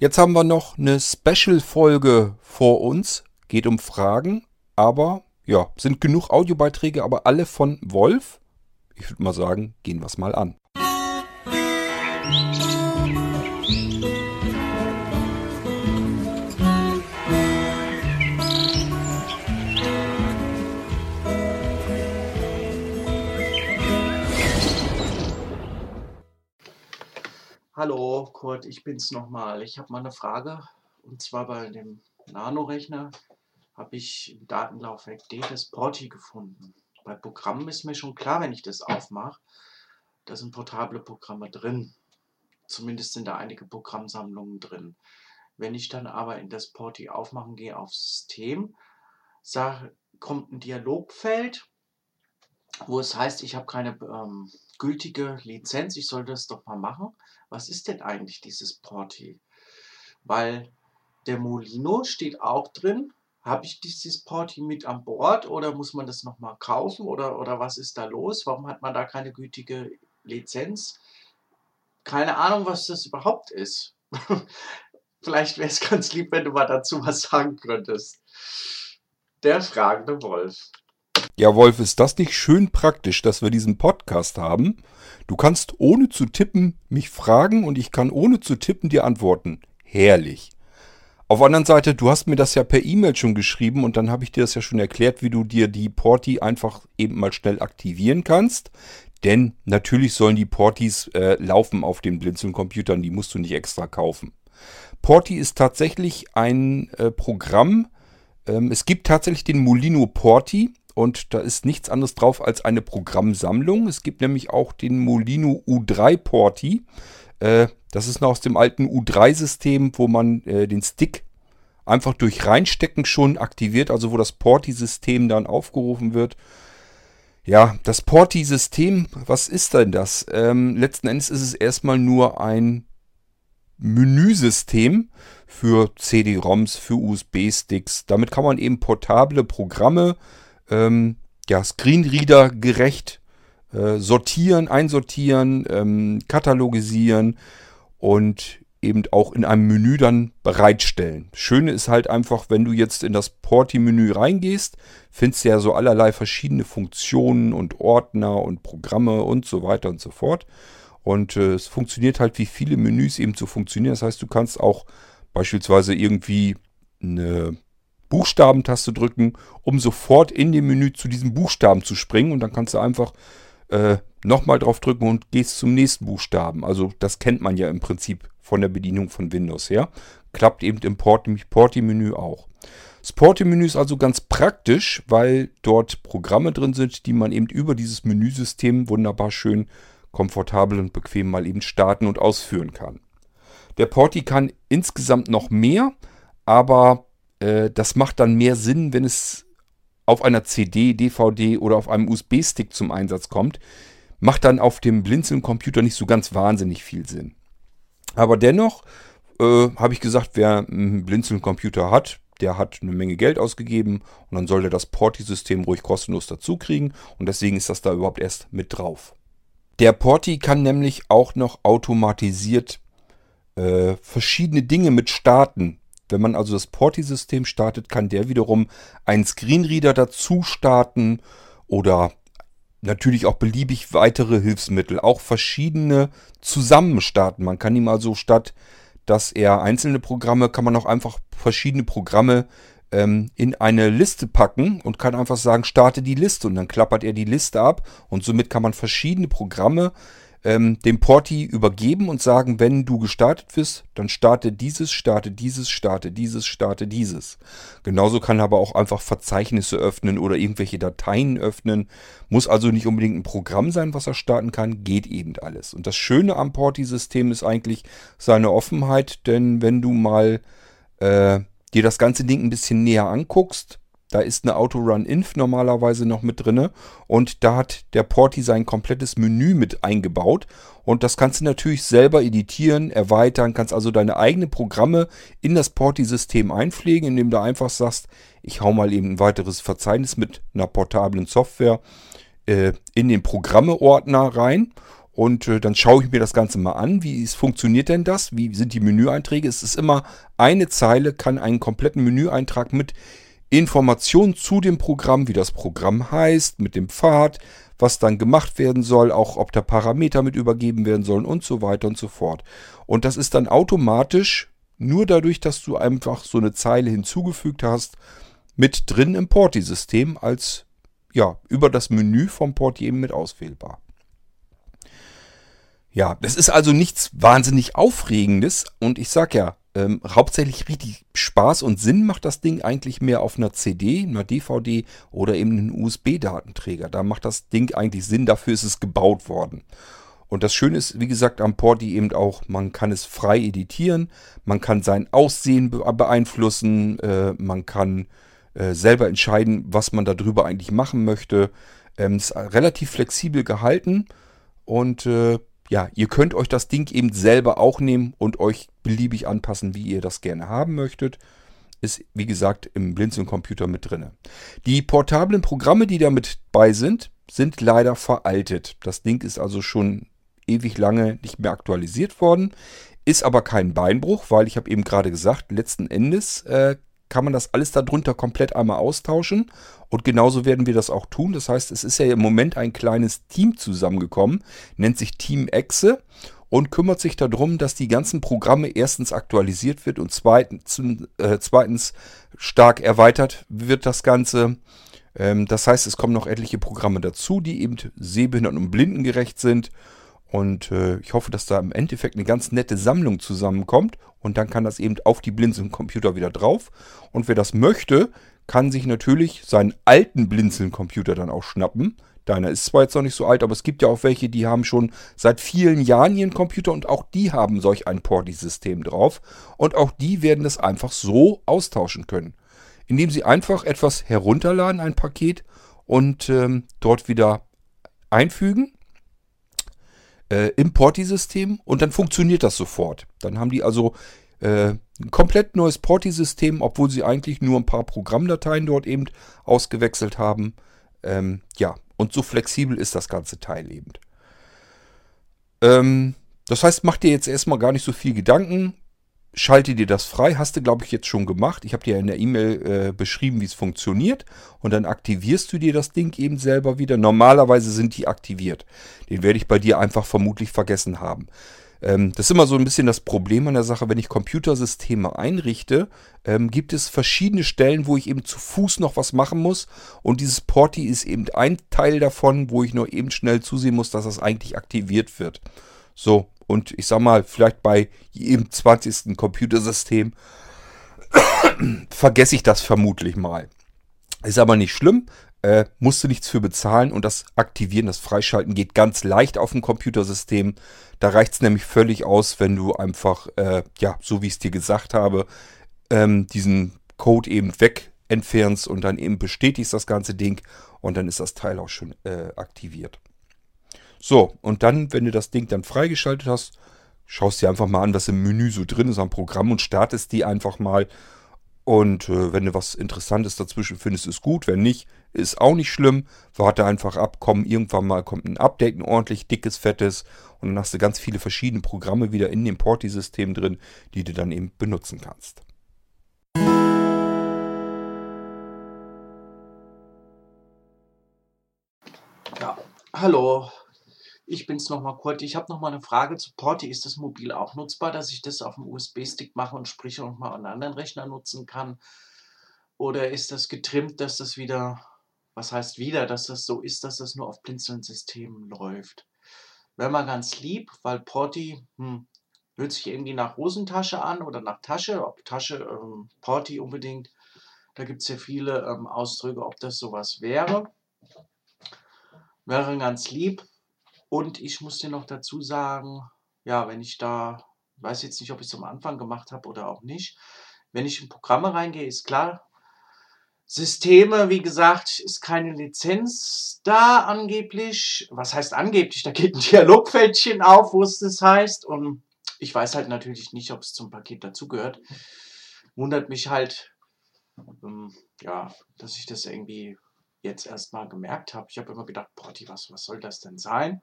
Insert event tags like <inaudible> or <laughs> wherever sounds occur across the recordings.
Jetzt haben wir noch eine Special-Folge vor uns. Geht um Fragen, aber ja, sind genug Audiobeiträge, aber alle von Wolf. Ich würde mal sagen, gehen wir es mal an. Hallo Kurt, ich bin's nochmal. Ich habe mal eine Frage und zwar bei dem Nano-Rechner habe ich im Datenlaufwerk D das Porti gefunden. Bei Programmen ist mir schon klar, wenn ich das aufmache, da sind portable Programme drin. Zumindest sind da einige Programmsammlungen drin. Wenn ich dann aber in das Porti aufmachen gehe auf System, sag, kommt ein Dialogfeld, wo es heißt, ich habe keine ähm, gültige Lizenz, ich soll das doch mal machen. Was ist denn eigentlich dieses Porti? Weil der Molino steht auch drin. Habe ich dieses Porti mit an Bord oder muss man das nochmal kaufen oder, oder was ist da los? Warum hat man da keine gültige Lizenz? Keine Ahnung, was das überhaupt ist. <laughs> Vielleicht wäre es ganz lieb, wenn du mal dazu was sagen könntest. Der fragende Wolf. Ja, Wolf, ist das nicht schön praktisch, dass wir diesen Podcast haben? Du kannst ohne zu tippen mich fragen und ich kann ohne zu tippen dir antworten. Herrlich. Auf der anderen Seite, du hast mir das ja per E-Mail schon geschrieben und dann habe ich dir das ja schon erklärt, wie du dir die Porti einfach eben mal schnell aktivieren kannst. Denn natürlich sollen die Portis äh, laufen auf den Blinzeln-Computern, die musst du nicht extra kaufen. Porti ist tatsächlich ein äh, Programm. Ähm, es gibt tatsächlich den Molino Porti. Und da ist nichts anderes drauf als eine Programmsammlung. Es gibt nämlich auch den Molino U3 Porti. Äh, das ist noch aus dem alten U3-System, wo man äh, den Stick einfach durch Reinstecken schon aktiviert, also wo das Porti-System dann aufgerufen wird. Ja, das Porti-System, was ist denn das? Ähm, letzten Endes ist es erstmal nur ein Menüsystem für CD-ROMs, für USB-Sticks. Damit kann man eben portable Programme ähm, ja, Screenreader gerecht äh, sortieren, einsortieren, ähm, katalogisieren und eben auch in einem Menü dann bereitstellen. Schöne ist halt einfach, wenn du jetzt in das Porti-Menü reingehst, findest du ja so allerlei verschiedene Funktionen und Ordner und Programme und so weiter und so fort. Und äh, es funktioniert halt, wie viele Menüs eben so funktionieren. Das heißt, du kannst auch beispielsweise irgendwie eine Buchstabentaste drücken, um sofort in dem Menü zu diesem Buchstaben zu springen. Und dann kannst du einfach äh, nochmal drauf drücken und gehst zum nächsten Buchstaben. Also das kennt man ja im Prinzip von der Bedienung von Windows her. Klappt eben im Porti-Menü auch. Das Porti-Menü ist also ganz praktisch, weil dort Programme drin sind, die man eben über dieses Menüsystem wunderbar schön komfortabel und bequem mal eben starten und ausführen kann. Der Porti kann insgesamt noch mehr, aber äh, das macht dann mehr Sinn, wenn es auf einer CD, DVD oder auf einem USB-Stick zum Einsatz kommt. Macht dann auf dem Blinzeln-Computer nicht so ganz wahnsinnig viel Sinn. Aber dennoch äh, habe ich gesagt, wer einen Blinzeln-Computer hat, der hat eine Menge Geld ausgegeben und dann soll er das Porti-System ruhig kostenlos dazu kriegen und deswegen ist das da überhaupt erst mit drauf. Der Porti kann nämlich auch noch automatisiert äh, verschiedene Dinge mit starten. Wenn man also das Porti-System startet, kann der wiederum einen Screenreader dazu starten oder natürlich auch beliebig weitere Hilfsmittel, auch verschiedene zusammen starten. Man kann ihm also statt, dass er einzelne Programme, kann man auch einfach verschiedene Programme ähm, in eine Liste packen und kann einfach sagen, starte die Liste und dann klappert er die Liste ab und somit kann man verschiedene Programme ähm, dem Porti übergeben und sagen, wenn du gestartet bist, dann starte dieses, starte dieses, starte dieses, starte dieses. Genauso kann er aber auch einfach Verzeichnisse öffnen oder irgendwelche Dateien öffnen. Muss also nicht unbedingt ein Programm sein, was er starten kann, geht eben alles. Und das Schöne am Porti-System ist eigentlich seine Offenheit, denn wenn du mal äh, dir das ganze Ding ein bisschen näher anguckst, da ist eine Autorun-Inf normalerweise noch mit drinne und da hat der Porti sein komplettes Menü mit eingebaut und das kannst du natürlich selber editieren, erweitern, kannst also deine eigenen Programme in das Porti-System einpflegen, indem du einfach sagst, ich hau mal eben ein weiteres Verzeichnis mit einer portablen Software äh, in den Programme-Ordner rein Und äh, dann schaue ich mir das Ganze mal an. Wie ist, funktioniert denn das? Wie sind die Menüeinträge? Es ist immer eine Zeile, kann einen kompletten Menüeintrag mit Informationen zu dem Programm, wie das Programm heißt, mit dem Pfad, was dann gemacht werden soll, auch ob da Parameter mit übergeben werden sollen und so weiter und so fort. Und das ist dann automatisch nur dadurch, dass du einfach so eine Zeile hinzugefügt hast, mit drin im Porti-System als ja, über das Menü vom Porti eben mit auswählbar. Ja, das ist also nichts wahnsinnig Aufregendes und ich sag ja, ähm, hauptsächlich richtig Spaß und Sinn macht das Ding eigentlich mehr auf einer CD, einer DVD oder eben einem USB-Datenträger. Da macht das Ding eigentlich Sinn, dafür ist es gebaut worden. Und das Schöne ist, wie gesagt, am Porti eben auch, man kann es frei editieren, man kann sein Aussehen beeinflussen, äh, man kann äh, selber entscheiden, was man darüber eigentlich machen möchte. Ähm, ist relativ flexibel gehalten und äh, ja, ihr könnt euch das Ding eben selber auch nehmen und euch beliebig anpassen, wie ihr das gerne haben möchtet. Ist, wie gesagt, im Blinzeln-Computer mit drin. Die portablen Programme, die da mit bei sind, sind leider veraltet. Das Ding ist also schon ewig lange nicht mehr aktualisiert worden. Ist aber kein Beinbruch, weil ich habe eben gerade gesagt, letzten Endes äh, kann man das alles darunter komplett einmal austauschen. Und genauso werden wir das auch tun. Das heißt, es ist ja im Moment ein kleines Team zusammengekommen, nennt sich Team Exe und kümmert sich darum, dass die ganzen Programme erstens aktualisiert wird und zweitens, äh, stark erweitert wird das Ganze. Ähm, das heißt, es kommen noch etliche Programme dazu, die eben sehbehinderten und blindengerecht sind. Und äh, ich hoffe, dass da im Endeffekt eine ganz nette Sammlung zusammenkommt. Und dann kann das eben auf die Blinzeln-Computer wieder drauf. Und wer das möchte, kann sich natürlich seinen alten Blinzeln-Computer dann auch schnappen. Deiner ist zwar jetzt noch nicht so alt, aber es gibt ja auch welche, die haben schon seit vielen Jahren ihren Computer und auch die haben solch ein Porti-System drauf. Und auch die werden das einfach so austauschen können. Indem sie einfach etwas herunterladen, ein Paket, und ähm, dort wieder einfügen äh, im Porti-System und dann funktioniert das sofort. Dann haben die also äh, ein komplett neues Porti-System, obwohl sie eigentlich nur ein paar Programmdateien dort eben ausgewechselt haben. Ähm, ja, und so flexibel ist das ganze Teil eben. Ähm, das heißt, mach dir jetzt erstmal gar nicht so viel Gedanken schalte dir das frei. Hast du, glaube ich, jetzt schon gemacht. Ich habe dir in der E-Mail äh, beschrieben, wie es funktioniert. Und dann aktivierst du dir das Ding eben selber wieder. Normalerweise sind die aktiviert. Den werde ich bei dir einfach vermutlich vergessen haben. Ähm, das ist immer so ein bisschen das Problem an der Sache, wenn ich Computersysteme einrichte, ähm, gibt es verschiedene Stellen, wo ich eben zu Fuß noch was machen muss. Und dieses Porti ist eben ein Teil davon, wo ich nur eben schnell zusehen muss, dass das eigentlich aktiviert wird. So, und ich sag mal, vielleicht bei jedem 20. Computersystem <coughs> vergesse ich das vermutlich mal. Ist aber nicht schlimm, äh, musst du nichts für bezahlen und das Aktivieren, das Freischalten geht ganz leicht auf dem Computersystem. Da reicht es nämlich völlig aus, wenn du einfach, äh, ja, so wie ich es dir gesagt habe, ähm, diesen Code eben weg entfernst und dann eben bestätigst das ganze Ding und dann ist das Teil auch schon äh, aktiviert. So, und dann, wenn du das Ding dann freigeschaltet hast, schaust dir einfach mal an, was im Menü so drin ist am Programm und startest die einfach mal. Und äh, wenn du was Interessantes dazwischen findest, ist gut. Wenn nicht, ist auch nicht schlimm. Warte einfach ab, komm, irgendwann mal kommt ein Update, ein ordentlich dickes, fettes. Und dann hast du ganz viele verschiedene Programme wieder in dem Porti-System drin, die du dann eben benutzen kannst. Ja, hallo, ich bin's nochmal kurz. Ich habe nochmal eine Frage zu Porti. Ist das mobil auch nutzbar, dass ich das auf dem USB-Stick mache und sprich auch mal einen anderen Rechner nutzen kann? Oder ist das getrimmt, dass das wieder, was heißt wieder, dass das so ist, dass das nur auf Blinzeln-Systemen läuft? Wäre mal ganz lieb, weil Porti hm, hört sich irgendwie nach Hosentasche an oder nach Tasche, ob Tasche, ähm, Porti unbedingt. Da gibt es ja viele ähm, Ausdrücke, ob das sowas wäre. Wäre ganz lieb. Und ich muss dir noch dazu sagen, ja, wenn ich da, weiß jetzt nicht, ob ich es am Anfang gemacht habe oder auch nicht, wenn ich in Programme reingehe, ist klar, Systeme, wie gesagt, ist keine Lizenz da angeblich. Was heißt angeblich? Da geht ein <laughs> Dialogfältchen auf, wo es das heißt. Und ich weiß halt natürlich nicht, ob es zum Paket dazugehört. Wundert mich halt, ähm, ja, dass ich das irgendwie jetzt erst mal gemerkt habe. Ich habe immer gedacht, boah, was, was soll das denn sein?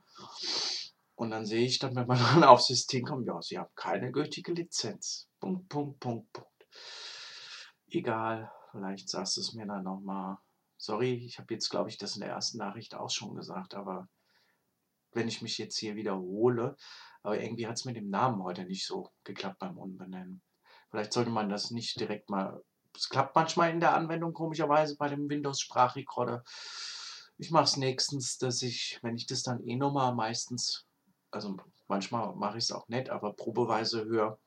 Und dann sehe ich dann, wenn man <laughs> dann aufs System kommt, ja, Sie haben keine gültige Lizenz. Punkt, Punkt, Punkt, Punkt. Egal, vielleicht sagst du es mir dann nochmal. Sorry, ich habe jetzt, glaube ich, das in der ersten Nachricht auch schon gesagt, aber wenn ich mich jetzt hier wiederhole, aber irgendwie hat es mit dem Namen heute nicht so geklappt beim Umbenennen. Vielleicht sollte man das nicht direkt mal. Es klappt manchmal in der Anwendung komischerweise bei dem Windows-Sprachrekorder. Ich mache es nächstens, dass ich, wenn ich das dann eh nochmal meistens, also manchmal mache ich es auch nett, aber probeweise höre,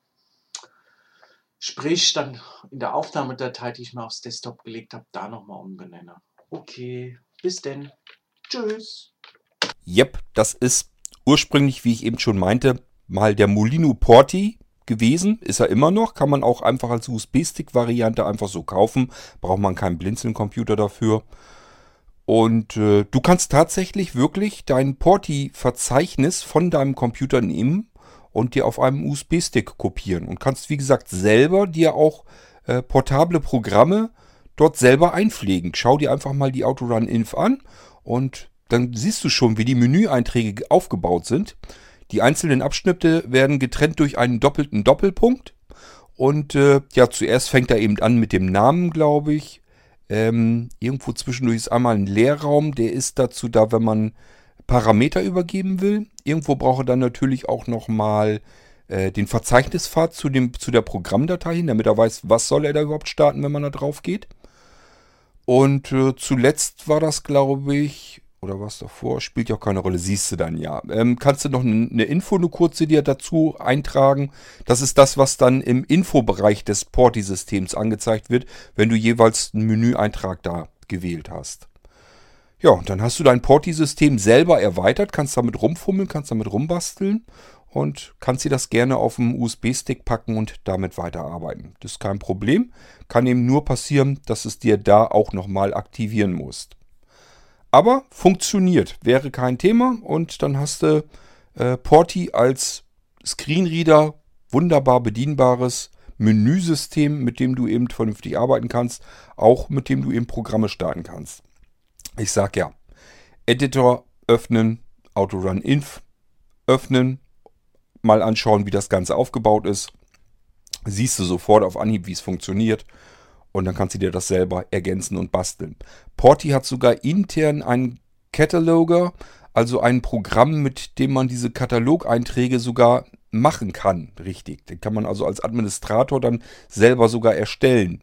sprich dann in der Aufnahmedatei, die ich mir aufs Desktop gelegt habe, da nochmal umbenenne. Okay, bis denn. Tschüss. Yep, das ist ursprünglich, wie ich eben schon meinte, mal der Molino Porti gewesen. Ist er immer noch. Kann man auch einfach als USB-Stick-Variante einfach so kaufen. Braucht man keinen Blinzeln-Computer dafür. Und äh, du kannst tatsächlich wirklich dein Porti-Verzeichnis von deinem Computer nehmen und dir auf einem USB-Stick kopieren. Und kannst, wie gesagt, selber dir auch äh, portable Programme dort selber einpflegen. Schau dir einfach mal die Autorun Inf an und dann siehst du schon, wie die Menüeinträge aufgebaut sind. Die einzelnen Abschnitte werden getrennt durch einen doppelten Doppelpunkt. Und äh, ja, zuerst fängt er eben an mit dem Namen, glaube ich. Ähm, irgendwo zwischendurch ist einmal ein Leerraum, der ist dazu da, wenn man Parameter übergeben will. Irgendwo braucht er dann natürlich auch nochmal äh, den Verzeichnispfad zu, dem, zu der Programmdatei hin, damit er weiß, was soll er da überhaupt starten, wenn man da drauf geht. Und äh, zuletzt war das, glaube ich, oder was davor, spielt ja auch keine Rolle, siehst du dann ja. Ähm, kannst du noch eine Info, eine kurze dir dazu eintragen? Das ist das, was dann im Infobereich des Porti-Systems angezeigt wird, wenn du jeweils einen Menüeintrag da gewählt hast. Ja, und dann hast du dein Porti-System selber erweitert, kannst damit rumfummeln, kannst damit rumbasteln und kannst dir das gerne auf dem USB-Stick packen und damit weiterarbeiten. Das ist kein Problem. Kann eben nur passieren, dass es dir da auch nochmal aktivieren musst. Aber funktioniert, wäre kein Thema und dann hast du äh, Porti als Screenreader, wunderbar bedienbares Menüsystem, mit dem du eben vernünftig arbeiten kannst, auch mit dem du eben Programme starten kannst. Ich sag ja, Editor öffnen, Autorun Inf öffnen, mal anschauen, wie das Ganze aufgebaut ist. Siehst du sofort auf Anhieb, wie es funktioniert und dann kannst du dir das selber ergänzen und basteln. Porti hat sogar intern einen Cataloger, also ein Programm, mit dem man diese Katalogeinträge sogar machen kann, richtig. Den kann man also als Administrator dann selber sogar erstellen.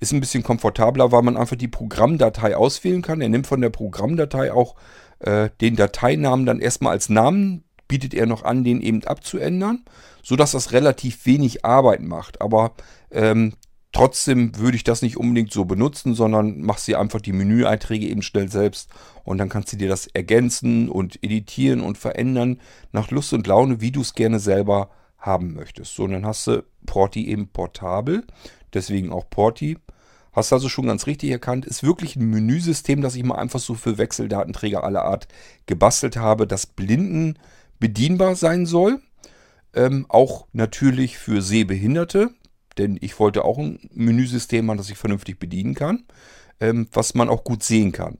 Ist ein bisschen komfortabler, weil man einfach die Programmdatei auswählen kann. Er nimmt von der Programmdatei auch äh, den Dateinamen dann erstmal als Namen, bietet er noch an, den eben abzuändern, sodass das relativ wenig Arbeit macht. Aber ähm, Trotzdem würde ich das nicht unbedingt so benutzen, sondern machst dir einfach die Menüeinträge eben schnell selbst und dann kannst du dir das ergänzen und editieren und verändern nach Lust und Laune, wie du es gerne selber haben möchtest. So, und dann hast du Porti eben portabel, deswegen auch Porti. Hast also schon ganz richtig erkannt, ist wirklich ein Menüsystem, das ich mal einfach so für Wechseldatenträger aller Art gebastelt habe, das blinden bedienbar sein soll. Ähm, auch natürlich für Sehbehinderte. Denn ich wollte auch ein Menüsystem haben, das ich vernünftig bedienen kann, ähm, was man auch gut sehen kann.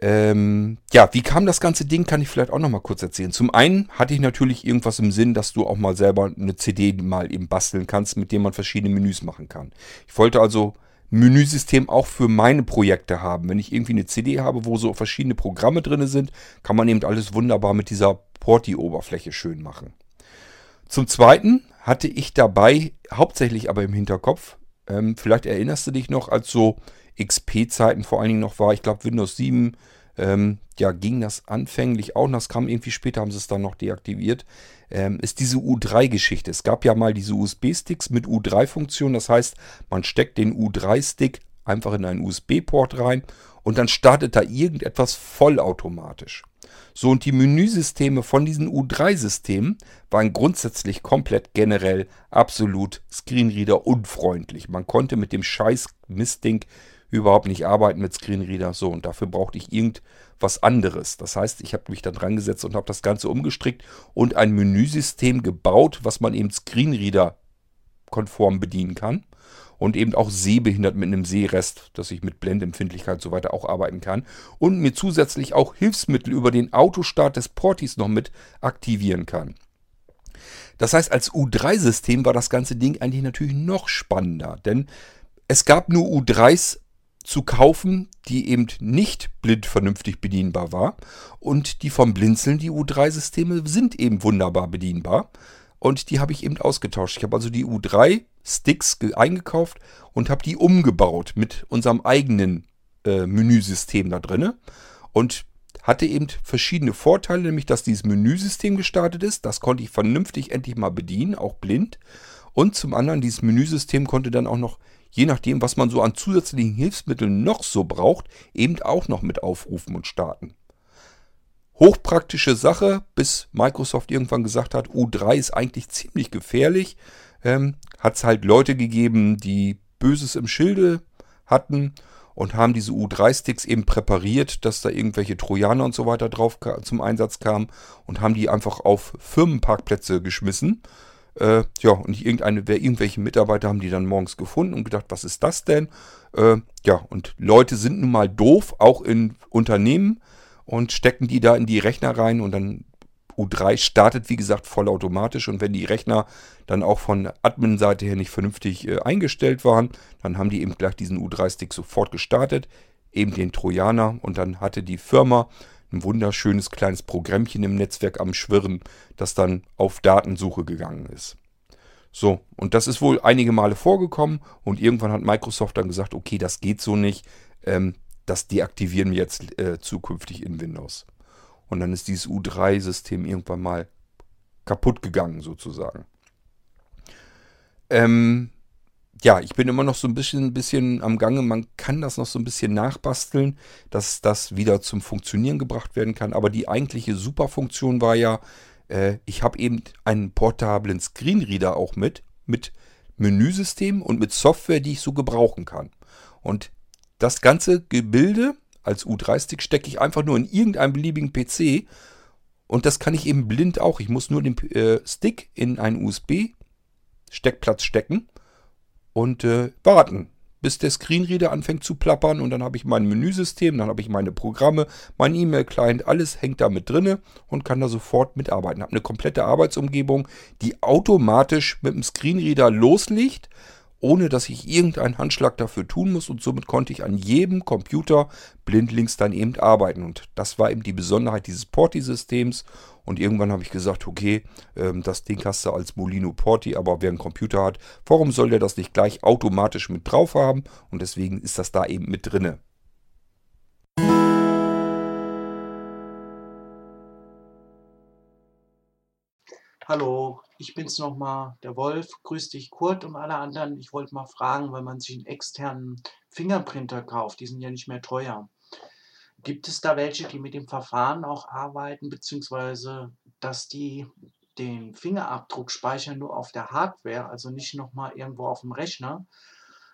Ähm, ja, wie kam das ganze Ding, kann ich vielleicht auch noch mal kurz erzählen. Zum einen hatte ich natürlich irgendwas im Sinn, dass du auch mal selber eine CD mal eben basteln kannst, mit dem man verschiedene Menüs machen kann. Ich wollte also Menüsystem auch für meine Projekte haben. Wenn ich irgendwie eine CD habe, wo so verschiedene Programme drin sind, kann man eben alles wunderbar mit dieser Porti-Oberfläche schön machen. Zum Zweiten hatte ich dabei, hauptsächlich aber im Hinterkopf, ähm, vielleicht erinnerst du dich noch, als so XP-Zeiten vor allen Dingen noch war, ich glaube Windows 7, ähm, ja, ging das anfänglich auch, das kam irgendwie später, haben sie es dann noch deaktiviert, ähm, ist diese U3-Geschichte. Es gab ja mal diese USB-Sticks mit U3-Funktion, das heißt, man steckt den U3-Stick einfach in einen USB-Port rein und dann startet da irgendetwas vollautomatisch. So, und die Menüsysteme von diesen U3-Systemen waren grundsätzlich komplett generell absolut Screenreader unfreundlich. Man konnte mit dem scheiß Mistding überhaupt nicht arbeiten mit Screenreader. So, und dafür brauchte ich irgendwas anderes. Das heißt, ich habe mich dann dran gesetzt und habe das Ganze umgestrickt und ein Menüsystem gebaut, was man eben Screenreader konform bedienen kann. Und eben auch sehbehindert mit einem Sehrest, dass ich mit Blendempfindlichkeit und so weiter auch arbeiten kann. Und mir zusätzlich auch Hilfsmittel über den Autostart des Portis noch mit aktivieren kann. Das heißt, als U3-System war das ganze Ding eigentlich natürlich noch spannender, denn es gab nur U3s zu kaufen, die eben nicht blind vernünftig bedienbar war. Und die vom Blinzeln, die U3-Systeme, sind eben wunderbar bedienbar. Und die habe ich eben ausgetauscht. Ich habe also die U3-Sticks eingekauft und habe die umgebaut mit unserem eigenen äh, Menüsystem da drin. Und hatte eben verschiedene Vorteile, nämlich dass dieses Menüsystem gestartet ist. Das konnte ich vernünftig endlich mal bedienen, auch blind. Und zum anderen, dieses Menüsystem konnte dann auch noch, je nachdem, was man so an zusätzlichen Hilfsmitteln noch so braucht, eben auch noch mit aufrufen und starten. Hochpraktische Sache, bis Microsoft irgendwann gesagt hat, U3 ist eigentlich ziemlich gefährlich. Ähm, hat es halt Leute gegeben, die Böses im Schilde hatten und haben diese U3-Sticks eben präpariert, dass da irgendwelche Trojaner und so weiter drauf zum Einsatz kamen und haben die einfach auf Firmenparkplätze geschmissen. Äh, ja, und irgendeine, irgendwelche Mitarbeiter haben die dann morgens gefunden und gedacht, was ist das denn? Äh, ja, und Leute sind nun mal doof, auch in Unternehmen und stecken die da in die Rechner rein und dann U3 startet, wie gesagt, vollautomatisch. Und wenn die Rechner dann auch von Admin-Seite her nicht vernünftig äh, eingestellt waren, dann haben die eben gleich diesen U3-Stick sofort gestartet, eben den Trojaner. Und dann hatte die Firma ein wunderschönes kleines Programmchen im Netzwerk am Schwirren, das dann auf Datensuche gegangen ist. So, und das ist wohl einige Male vorgekommen. Und irgendwann hat Microsoft dann gesagt, okay, das geht so nicht, ähm, das deaktivieren wir jetzt äh, zukünftig in Windows. Und dann ist dieses U3-System irgendwann mal kaputt gegangen, sozusagen. Ähm, ja, ich bin immer noch so ein bisschen, bisschen am Gange. Man kann das noch so ein bisschen nachbasteln, dass das wieder zum Funktionieren gebracht werden kann. Aber die eigentliche Superfunktion war ja, äh, ich habe eben einen portablen Screenreader auch mit, mit Menüsystem und mit Software, die ich so gebrauchen kann. Und das ganze Gebilde als U3-Stick stecke ich einfach nur in irgendeinem beliebigen PC und das kann ich eben blind auch. Ich muss nur den äh, Stick in einen USB-Steckplatz stecken und äh, warten, bis der Screenreader anfängt zu plappern und dann habe ich mein Menüsystem, dann habe ich meine Programme, mein E-Mail-Client, alles hängt da mit drinne und kann da sofort mitarbeiten. Habe eine komplette Arbeitsumgebung, die automatisch mit dem Screenreader loslegt ohne dass ich irgendeinen Handschlag dafür tun muss. Und somit konnte ich an jedem Computer blindlings dann eben arbeiten. Und das war eben die Besonderheit dieses Porti-Systems. Und irgendwann habe ich gesagt, okay, ähm, das Ding hast du als Molino Porti, aber wer einen Computer hat, warum soll der das nicht gleich automatisch mit drauf haben? Und deswegen ist das da eben mit drinne. Hallo, ich bin's nochmal, der Wolf. Grüß dich, Kurt und alle anderen. Ich wollte mal fragen, wenn man sich einen externen Fingerprinter kauft, die sind ja nicht mehr teuer. Gibt es da welche, die mit dem Verfahren auch arbeiten, beziehungsweise dass die den Fingerabdruck speichern nur auf der Hardware, also nicht nochmal irgendwo auf dem Rechner?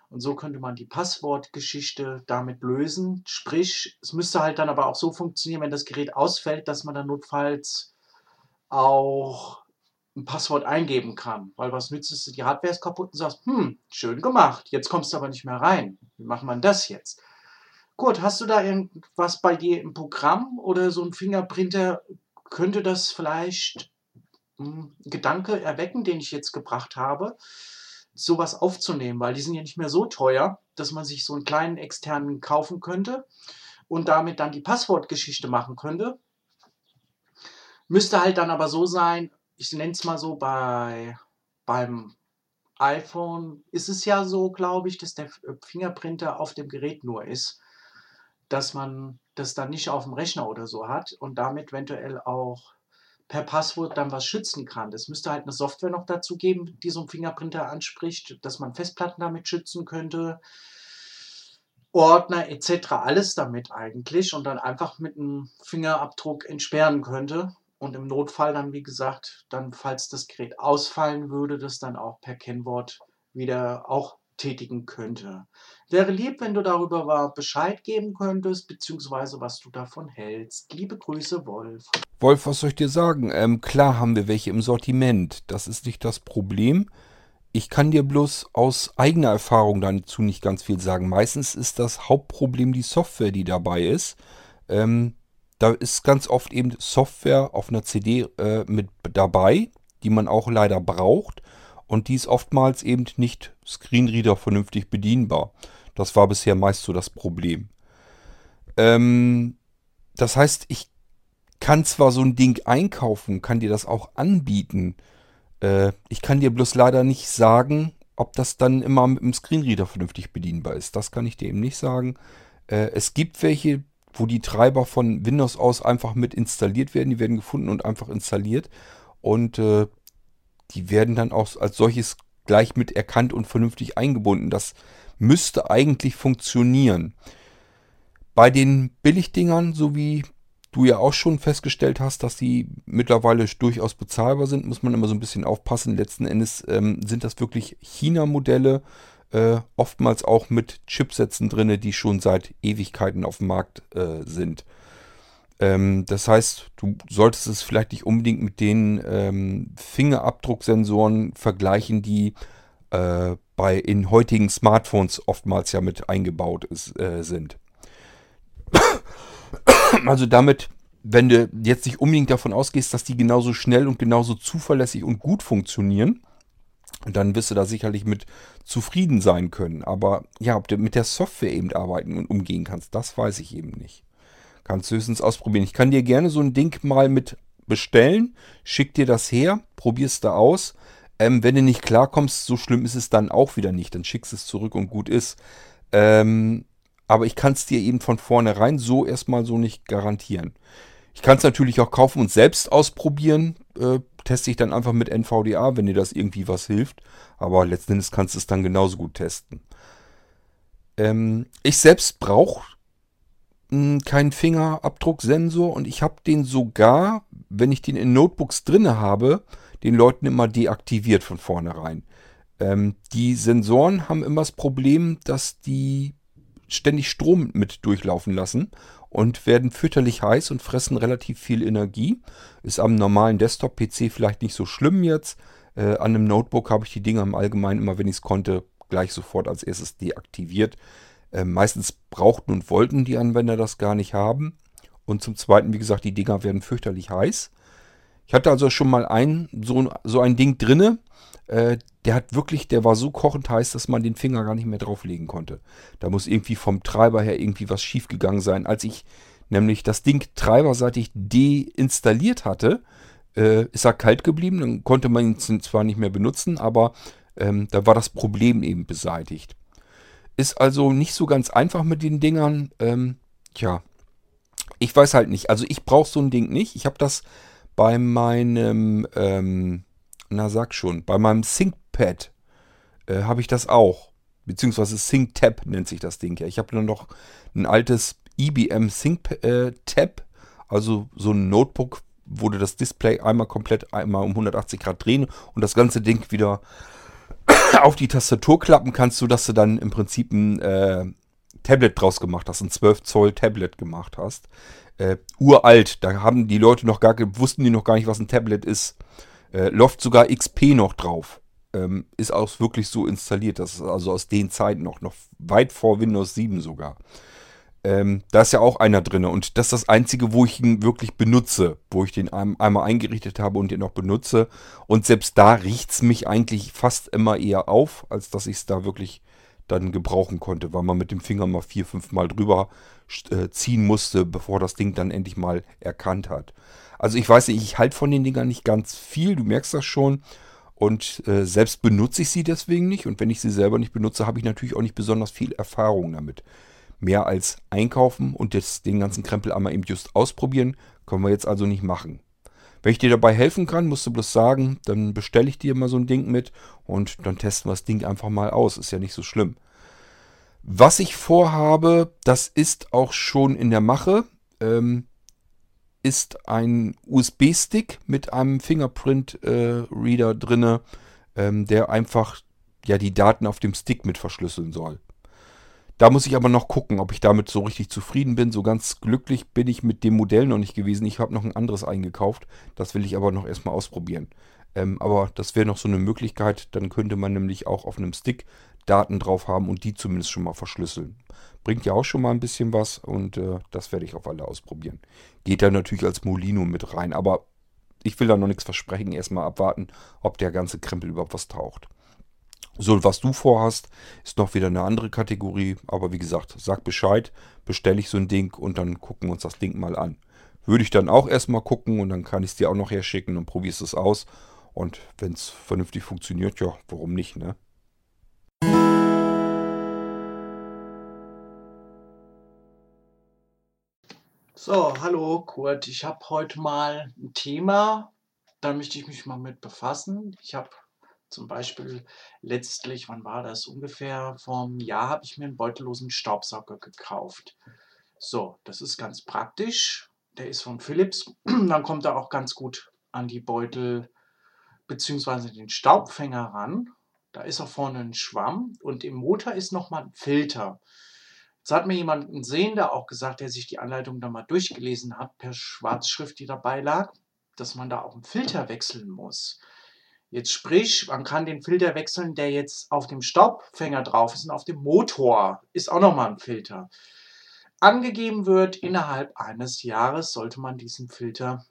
Und so könnte man die Passwortgeschichte damit lösen. Sprich, es müsste halt dann aber auch so funktionieren, wenn das Gerät ausfällt, dass man dann notfalls auch ein Passwort eingeben kann. Weil was nützt es, die Hardware ist kaputt und sagst, hm, schön gemacht, jetzt kommst du aber nicht mehr rein. Wie macht man das jetzt? Gut, hast du da irgendwas bei dir im Programm oder so ein Fingerprinter? Könnte das vielleicht einen Gedanke erwecken, den ich jetzt gebracht habe, sowas aufzunehmen, weil die sind ja nicht mehr so teuer, dass man sich so einen kleinen externen kaufen könnte und damit dann die Passwortgeschichte machen könnte. Müsste halt dann aber so sein, ich nenne es mal so, bei, beim iPhone ist es ja so, glaube ich, dass der Fingerprinter auf dem Gerät nur ist, dass man das dann nicht auf dem Rechner oder so hat und damit eventuell auch per Passwort dann was schützen kann. Das müsste halt eine Software noch dazu geben, die so einen Fingerprinter anspricht, dass man Festplatten damit schützen könnte, Ordner etc. Alles damit eigentlich und dann einfach mit einem Fingerabdruck entsperren könnte und im Notfall dann, wie gesagt, dann, falls das Gerät ausfallen würde, das dann auch per Kennwort wieder auch tätigen könnte. Wäre lieb, wenn du darüber Bescheid geben könntest, beziehungsweise was du davon hältst. Liebe Grüße, Wolf. Wolf, was soll ich dir sagen? Ähm, klar haben wir welche im Sortiment. Das ist nicht das Problem. Ich kann dir bloß aus eigener Erfahrung dazu nicht ganz viel sagen. Meistens ist das Hauptproblem die Software, die dabei ist. Ähm, da ist ganz oft eben Software auf einer CD äh, mit dabei, die man auch leider braucht. Und die ist oftmals eben nicht Screenreader vernünftig bedienbar. Das war bisher meist so das Problem. Ähm, das heißt, ich kann zwar so ein Ding einkaufen, kann dir das auch anbieten. Äh, ich kann dir bloß leider nicht sagen, ob das dann immer mit dem Screenreader vernünftig bedienbar ist. Das kann ich dir eben nicht sagen. Äh, es gibt welche, wo die Treiber von Windows aus einfach mit installiert werden. Die werden gefunden und einfach installiert. Und äh, die werden dann auch als solches gleich mit erkannt und vernünftig eingebunden. Das müsste eigentlich funktionieren. Bei den Billigdingern, so wie du ja auch schon festgestellt hast, dass die mittlerweile durchaus bezahlbar sind, muss man immer so ein bisschen aufpassen. Letzten Endes ähm, sind das wirklich China-Modelle, äh, oftmals auch mit Chipsätzen drin, die schon seit Ewigkeiten auf dem Markt äh, sind. Ähm, das heißt, du solltest es vielleicht nicht unbedingt mit den ähm, Fingerabdrucksensoren vergleichen, die äh, bei in heutigen Smartphones oftmals ja mit eingebaut ist, äh, sind. <coughs> Also damit, wenn du jetzt nicht unbedingt davon ausgehst, dass die genauso schnell und genauso zuverlässig und gut funktionieren, dann wirst du da sicherlich mit zufrieden sein können. Aber ja, ob du mit der Software eben arbeiten und umgehen kannst, das weiß ich eben nicht. Kannst du höchstens ausprobieren. Ich kann dir gerne so ein Ding mal mit bestellen, schick dir das her, probierst da aus. Ähm, wenn du nicht klarkommst, so schlimm ist es dann auch wieder nicht. Dann schickst es zurück und gut ist. Ähm, aber ich kann es dir eben von vornherein so erstmal so nicht garantieren. Ich kann es natürlich auch kaufen und selbst ausprobieren. Äh, teste ich dann einfach mit NVDA, wenn dir das irgendwie was hilft. Aber letzten Endes kannst du es dann genauso gut testen. Ähm, ich selbst brauche hm, keinen Fingerabdrucksensor und ich habe den sogar, wenn ich den in Notebooks drinne habe, den Leuten immer deaktiviert von vornherein. Ähm, die Sensoren haben immer das Problem, dass die ständig Strom mit durchlaufen lassen und werden fürchterlich heiß und fressen relativ viel Energie. Ist am normalen Desktop-PC vielleicht nicht so schlimm jetzt. Äh, an einem Notebook habe ich die Dinger im Allgemeinen immer, wenn ich es konnte, gleich sofort als erstes deaktiviert. Äh, meistens brauchten und wollten die Anwender das gar nicht haben. Und zum Zweiten, wie gesagt, die Dinger werden fürchterlich heiß. Ich hatte also schon mal ein, so, so ein Ding drinne. Äh, der hat wirklich, der war so kochend heiß, dass man den Finger gar nicht mehr drauflegen konnte. Da muss irgendwie vom Treiber her irgendwie was schiefgegangen sein. Als ich nämlich das Ding treiberseitig deinstalliert hatte, äh, ist er kalt geblieben. Dann konnte man ihn zwar nicht mehr benutzen, aber ähm, da war das Problem eben beseitigt. Ist also nicht so ganz einfach mit den Dingern. Ähm, tja, ich weiß halt nicht. Also ich brauche so ein Ding nicht. Ich habe das bei meinem, ähm, na sag schon, bei meinem ThinkPad äh, habe ich das auch. Beziehungsweise ThinkTab nennt sich das Ding ja. Ich habe nur noch ein altes IBM ThinkTab, äh, also so ein Notebook, wo du das Display einmal komplett einmal um 180 Grad drehen und das ganze Ding wieder <coughs> auf die Tastatur klappen kannst, sodass du dann im Prinzip ein äh, Tablet draus gemacht hast, ein 12 Zoll Tablet gemacht hast äh, uralt. Da haben die Leute noch gar, wussten die noch gar nicht, was ein Tablet ist. Äh, läuft sogar XP noch drauf. Ähm, ist auch wirklich so installiert. Das ist also aus den Zeiten noch, noch weit vor Windows 7 sogar. Ähm, da ist ja auch einer drin und das ist das einzige, wo ich ihn wirklich benutze, wo ich den einmal eingerichtet habe und den noch benutze. Und selbst da riecht es mich eigentlich fast immer eher auf, als dass ich es da wirklich dann gebrauchen konnte, weil man mit dem Finger mal vier, fünf Mal drüber äh, ziehen musste, bevor das Ding dann endlich mal erkannt hat. Also ich weiß nicht, ich halte von den Dingern nicht ganz viel, du merkst das schon. Und äh, selbst benutze ich sie deswegen nicht. Und wenn ich sie selber nicht benutze, habe ich natürlich auch nicht besonders viel Erfahrung damit. Mehr als einkaufen und das, den ganzen Krempel einmal eben just ausprobieren, können wir jetzt also nicht machen. Wenn ich dir dabei helfen kann, musst du bloß sagen, dann bestelle ich dir mal so ein Ding mit und dann testen wir das Ding einfach mal aus. Ist ja nicht so schlimm. Was ich vorhabe, das ist auch schon in der Mache, ähm, ist ein USB-Stick mit einem Fingerprint-Reader äh, drinne, ähm, der einfach ja die Daten auf dem Stick mit verschlüsseln soll. Da muss ich aber noch gucken, ob ich damit so richtig zufrieden bin. So ganz glücklich bin ich mit dem Modell noch nicht gewesen. Ich habe noch ein anderes eingekauft. Das will ich aber noch erstmal ausprobieren. Ähm, aber das wäre noch so eine Möglichkeit. Dann könnte man nämlich auch auf einem Stick Daten drauf haben und die zumindest schon mal verschlüsseln. Bringt ja auch schon mal ein bisschen was und äh, das werde ich auf alle ausprobieren. Geht da natürlich als Molino mit rein, aber ich will da noch nichts versprechen. Erstmal abwarten, ob der ganze Krempel überhaupt was taucht. So, was du vorhast, ist noch wieder eine andere Kategorie. Aber wie gesagt, sag Bescheid, bestelle ich so ein Ding und dann gucken wir uns das Ding mal an. Würde ich dann auch erstmal gucken und dann kann ich es dir auch noch herschicken und probierst es aus. Und wenn es vernünftig funktioniert, ja, warum nicht, ne? So, hallo Kurt. Ich habe heute mal ein Thema, da möchte ich mich mal mit befassen. Ich habe zum Beispiel letztlich, wann war das? Ungefähr vor einem Jahr habe ich mir einen beutellosen Staubsauger gekauft. So, das ist ganz praktisch. Der ist von Philips. <clears throat> Dann kommt er auch ganz gut an die Beutel bzw. den Staubfänger ran. Da ist auch vorne ein Schwamm und im Motor ist nochmal ein Filter. Jetzt hat mir jemand, ein Sehender, auch gesagt, der sich die Anleitung da mal durchgelesen hat, per Schwarzschrift, die dabei lag, dass man da auch einen Filter wechseln muss. Jetzt sprich, man kann den Filter wechseln, der jetzt auf dem Staubfänger drauf ist und auf dem Motor ist auch nochmal ein Filter. Angegeben wird, innerhalb eines Jahres sollte man diesen Filter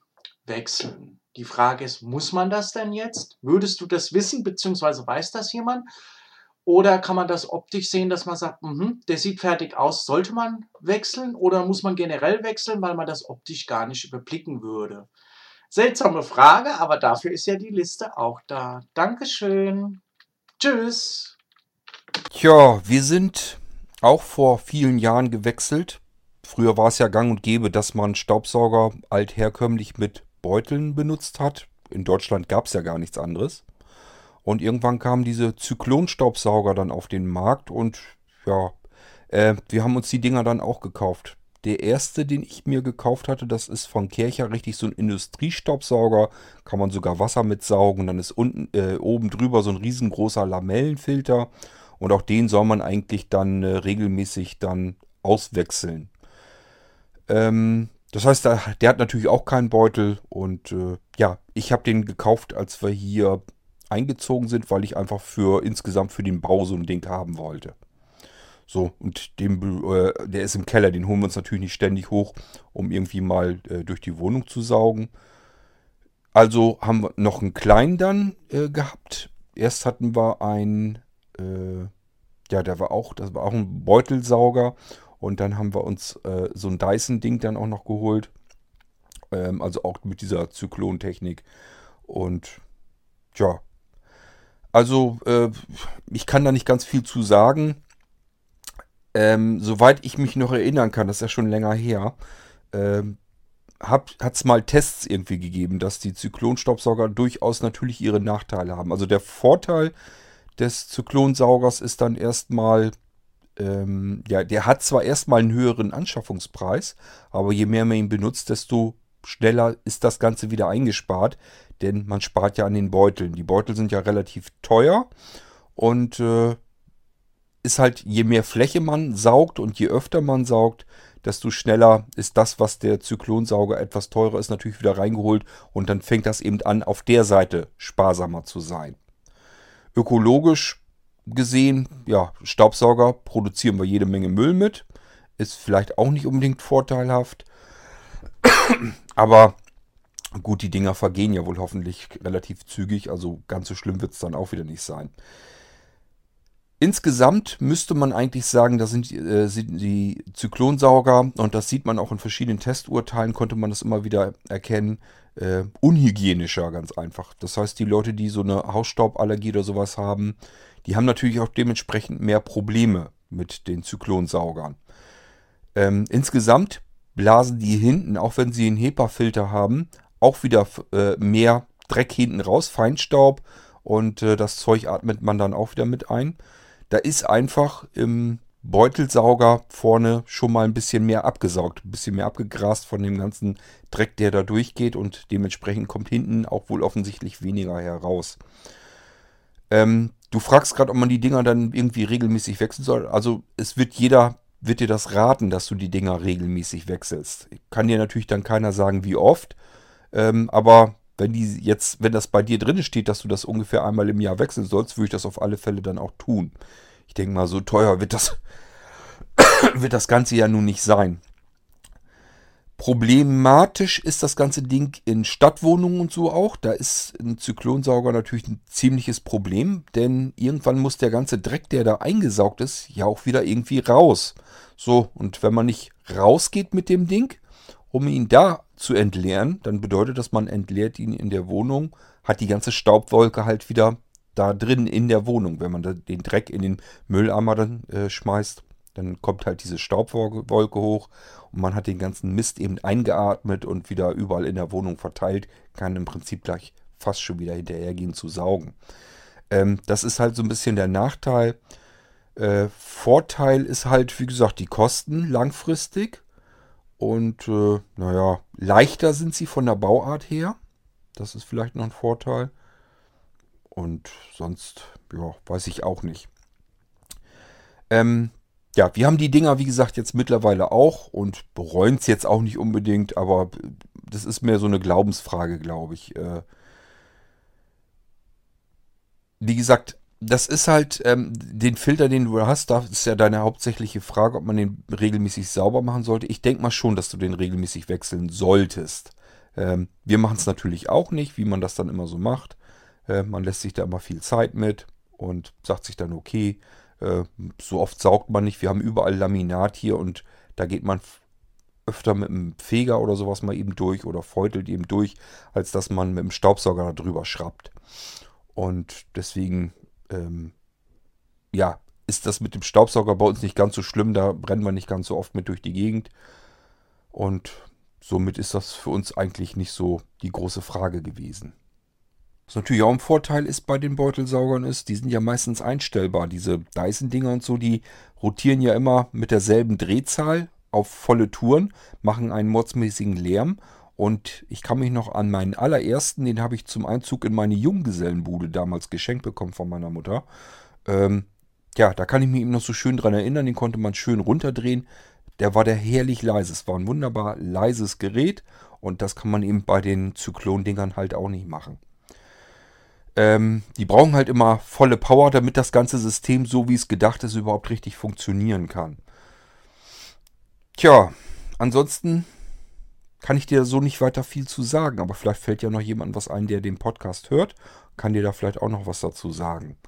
wechseln. Die Frage ist, muss man das denn jetzt? Würdest du das wissen, beziehungsweise weiß das jemand? Oder kann man das optisch sehen, dass man sagt, mh, der sieht fertig aus, sollte man wechseln? Oder muss man generell wechseln, weil man das optisch gar nicht überblicken würde? Seltsame Frage, aber dafür ist ja die Liste auch da. Dankeschön. Tschüss. Tja, wir sind auch vor vielen Jahren gewechselt. Früher war es ja gang und gäbe, dass man Staubsauger altherkömmlich mit Beuteln benutzt hat. In Deutschland gab es ja gar nichts anderes. Und irgendwann kamen diese Zyklonstaubsauger dann auf den Markt und ja, äh, wir haben uns die Dinger dann auch gekauft. Der erste, den ich mir gekauft hatte, das ist von Kercher richtig so ein Industriestaubsauger. Kann man sogar Wasser mitsaugen. Dann ist unten äh, oben drüber so ein riesengroßer Lamellenfilter. Und auch den soll man eigentlich dann äh, regelmäßig dann auswechseln. Ähm, das heißt, der, der, hat natürlich auch keinen Beutel. Und äh, ja, ich habe den gekauft, als wir hier eingezogen sind, weil ich einfach für insgesamt für den Bau so ein Ding haben wollte. So, und dem, äh, der ist im Keller, den holen wir uns natürlich nicht ständig hoch, um irgendwie mal äh, durch die Wohnung zu saugen. Also haben wir noch einen kleinen dann äh, gehabt. Erst hatten wir einen, äh, ja, der war auch, das war auch ein Beutelsauger. Und dann haben wir uns äh, so ein Dyson-Ding dann auch noch geholt. Ähm, also auch mit dieser Zyklontechnik. Und ja, also äh, ich kann da nicht ganz viel zu sagen. Ähm, soweit ich mich noch erinnern kann, das ist ja schon länger her, ähm, hat es mal Tests irgendwie gegeben, dass die Zyklonstaubsauger durchaus natürlich ihre Nachteile haben. Also der Vorteil des Zyklonsaugers ist dann erstmal, ähm, ja, der hat zwar erstmal einen höheren Anschaffungspreis, aber je mehr man ihn benutzt, desto schneller ist das Ganze wieder eingespart denn man spart ja an den Beuteln. Die Beutel sind ja relativ teuer und äh, ist halt, je mehr Fläche man saugt und je öfter man saugt, desto schneller ist das, was der Zyklonsauger etwas teurer ist, natürlich wieder reingeholt und dann fängt das eben an, auf der Seite sparsamer zu sein. Ökologisch gesehen, ja, Staubsauger produzieren wir jede Menge Müll mit, ist vielleicht auch nicht unbedingt vorteilhaft, <coughs> aber Gut, die Dinger vergehen ja wohl hoffentlich relativ zügig, also ganz so schlimm wird es dann auch wieder nicht sein. Insgesamt müsste man eigentlich sagen, da sind, äh, sind, die Zyklonsauger, und das sieht man auch in verschiedenen Testurteilen, konnte man das immer wieder erkennen, äh, unhygienischer ganz einfach. Das heißt, die Leute, die so eine Hausstauballergie oder sowas haben, die haben natürlich auch dementsprechend mehr Probleme mit den Zyklonsaugern. Ähm, insgesamt blasen die hinten, auch wenn sie einen HEPA-Filter haben, auch wieder äh, mehr Dreck hinten raus, Feinstaub und äh, das Zeug atmet man dann auch wieder mit ein. Da ist einfach im Beutelsauger vorne schon mal ein bisschen mehr abgesaugt, ein bisschen mehr abgegrast von dem ganzen Dreck, der da durchgeht und dementsprechend kommt hinten auch wohl offensichtlich weniger heraus. Ähm, du fragst gerade, ob man die Dinger dann irgendwie regelmäßig wechseln soll. Also es wird jeder wird dir das raten, dass du die Dinger regelmäßig wechselst. Kann dir natürlich dann keiner sagen, wie oft. Ähm, aber wenn die jetzt, wenn das bei dir drin steht, dass du das ungefähr einmal im Jahr wechseln sollst, würde ich das auf alle Fälle dann auch tun. Ich denke mal, so teuer wird das, <coughs> wird das Ganze ja nun nicht sein. Problematisch ist das ganze Ding in Stadtwohnungen und so auch. Da ist ein Zyklonsauger natürlich ein ziemliches Problem, denn irgendwann muss der ganze Dreck, der da eingesaugt ist, ja auch wieder irgendwie raus. So, und wenn man nicht rausgeht mit dem Ding, um ihn da zu entleeren, dann bedeutet das, man entleert ihn in der Wohnung, hat die ganze Staubwolke halt wieder da drin in der Wohnung. Wenn man den Dreck in den Mülleimer dann äh, schmeißt, dann kommt halt diese Staubwolke hoch und man hat den ganzen Mist eben eingeatmet und wieder überall in der Wohnung verteilt, kann im Prinzip gleich fast schon wieder hinterhergehen zu saugen. Ähm, das ist halt so ein bisschen der Nachteil. Äh, Vorteil ist halt, wie gesagt, die Kosten langfristig. Und äh, naja, leichter sind sie von der Bauart her. Das ist vielleicht noch ein Vorteil. Und sonst, ja, weiß ich auch nicht. Ähm, ja, wir haben die Dinger, wie gesagt, jetzt mittlerweile auch und bereuen es jetzt auch nicht unbedingt, aber das ist mehr so eine Glaubensfrage, glaube ich. Äh, wie gesagt, das ist halt ähm, den Filter, den du hast, da ist ja deine hauptsächliche Frage, ob man den regelmäßig sauber machen sollte. Ich denke mal schon, dass du den regelmäßig wechseln solltest. Ähm, wir machen es natürlich auch nicht, wie man das dann immer so macht. Äh, man lässt sich da immer viel Zeit mit und sagt sich dann, okay, äh, so oft saugt man nicht. Wir haben überall Laminat hier und da geht man öfter mit einem Feger oder sowas mal eben durch oder feutelt eben durch, als dass man mit dem Staubsauger da drüber schraubt. Und deswegen, ähm, ja, ist das mit dem Staubsauger bei uns nicht ganz so schlimm. Da brennen wir nicht ganz so oft mit durch die Gegend. Und somit ist das für uns eigentlich nicht so die große Frage gewesen. Was natürlich auch ein Vorteil ist bei den Beutelsaugern ist, die sind ja meistens einstellbar. Diese Dyson-Dinger und so, die rotieren ja immer mit derselben Drehzahl auf volle Touren, machen einen mordsmäßigen Lärm. Und ich kann mich noch an meinen allerersten, den habe ich zum Einzug in meine Junggesellenbude damals geschenkt bekommen von meiner Mutter. Ähm, ja, da kann ich mich eben noch so schön dran erinnern, den konnte man schön runterdrehen. Der war der herrlich leise. Es war ein wunderbar leises Gerät und das kann man eben bei den Zyklon-Dingern halt auch nicht machen. Ähm, die brauchen halt immer volle Power, damit das ganze System, so wie es gedacht ist, überhaupt richtig funktionieren kann. Tja, ansonsten kann ich dir so nicht weiter viel zu sagen, aber vielleicht fällt ja noch jemand was ein, der den Podcast hört, kann dir da vielleicht auch noch was dazu sagen.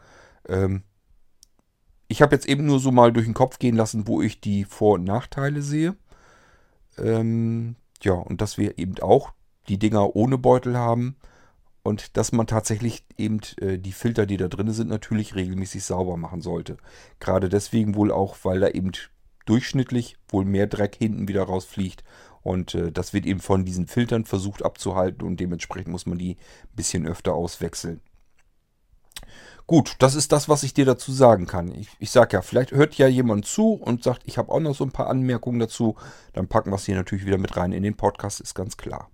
Ähm, ich habe jetzt eben nur so mal durch den Kopf gehen lassen, wo ich die Vor- und Nachteile sehe. Ähm, ja, und dass wir eben auch die Dinger ohne Beutel haben und dass man tatsächlich eben äh, die Filter, die da drin sind, natürlich regelmäßig sauber machen sollte. Gerade deswegen wohl auch, weil da eben durchschnittlich wohl mehr Dreck hinten wieder rausfliegt. Und äh, das wird eben von diesen Filtern versucht abzuhalten und dementsprechend muss man die ein bisschen öfter auswechseln. Gut, das ist das, was ich dir dazu sagen kann. Ich, ich sage ja, vielleicht hört ja jemand zu und sagt, ich habe auch noch so ein paar Anmerkungen dazu. Dann packen wir es hier natürlich wieder mit rein in den Podcast, ist ganz klar.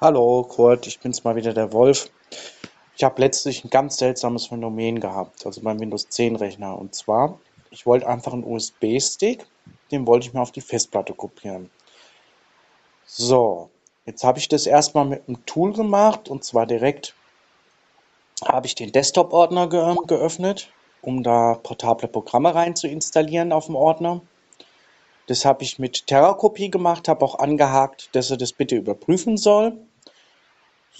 Hallo Kurt, ich bin's mal wieder der Wolf. Ich habe letztlich ein ganz seltsames Phänomen gehabt, also beim Windows 10 Rechner. Und zwar, ich wollte einfach einen USB-Stick, den wollte ich mir auf die Festplatte kopieren. So, jetzt habe ich das erstmal mit einem Tool gemacht und zwar direkt habe ich den Desktop-Ordner ge geöffnet, um da portable Programme rein zu installieren auf dem Ordner. Das habe ich mit Terrakopie gemacht, habe auch angehakt, dass er das bitte überprüfen soll.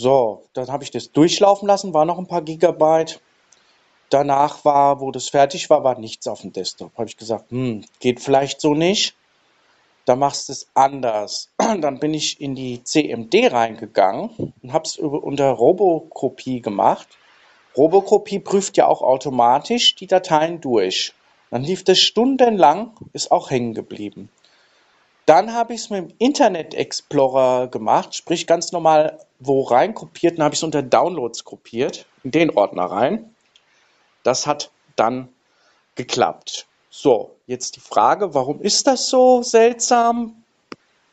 So, dann habe ich das durchlaufen lassen, war noch ein paar Gigabyte. Danach war, wo das fertig war, war nichts auf dem Desktop. Habe ich gesagt, hm, geht vielleicht so nicht. Da machst du es anders. <clears throat> Dann bin ich in die CMD reingegangen und habe es unter Robokopie gemacht. Robokopie prüft ja auch automatisch die Dateien durch. Dann lief das stundenlang, ist auch hängen geblieben. Dann habe ich es mit dem Internet Explorer gemacht, sprich ganz normal wo rein kopiert, dann habe ich es unter Downloads kopiert, in den Ordner rein. Das hat dann geklappt. So, jetzt die Frage, warum ist das so seltsam?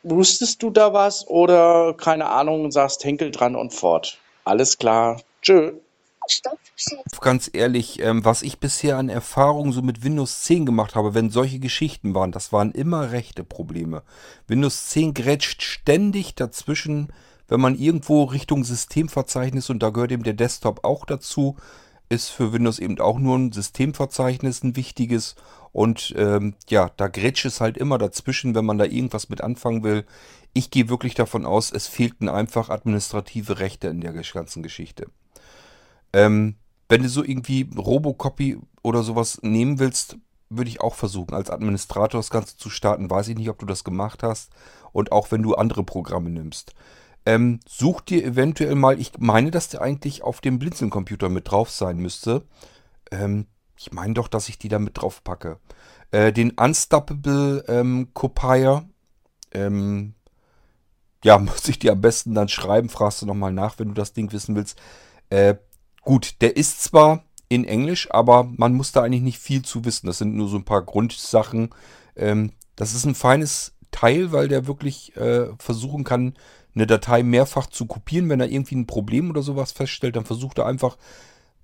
Wusstest du da was oder keine Ahnung, sagst Henkel dran und fort? Alles klar. Tschö. Ganz ehrlich, ähm, was ich bisher an Erfahrungen so mit Windows 10 gemacht habe, wenn solche Geschichten waren, das waren immer rechte Probleme. Windows 10 grätscht ständig dazwischen, wenn man irgendwo Richtung Systemverzeichnis, und da gehört eben der Desktop auch dazu, ist für Windows eben auch nur ein Systemverzeichnis, ein wichtiges. Und ähm, ja, da grätscht es halt immer dazwischen, wenn man da irgendwas mit anfangen will. Ich gehe wirklich davon aus, es fehlten einfach administrative Rechte in der ganzen Geschichte. Ähm, wenn du so irgendwie Robocopy oder sowas nehmen willst, würde ich auch versuchen, als Administrator das Ganze zu starten. Weiß ich nicht, ob du das gemacht hast. Und auch wenn du andere Programme nimmst. Ähm, such dir eventuell mal, ich meine, dass der eigentlich auf dem Blinzeln-Computer mit drauf sein müsste. Ähm, ich meine doch, dass ich die da mit drauf packe. Äh, den Unstoppable ähm, Copier. Ähm, ja, <laughs> muss ich dir am besten dann schreiben. Fragst du nochmal nach, wenn du das Ding wissen willst. Äh, Gut, der ist zwar in Englisch, aber man muss da eigentlich nicht viel zu wissen. Das sind nur so ein paar Grundsachen. Ähm, das ist ein feines Teil, weil der wirklich äh, versuchen kann, eine Datei mehrfach zu kopieren. Wenn er irgendwie ein Problem oder sowas feststellt, dann versucht er einfach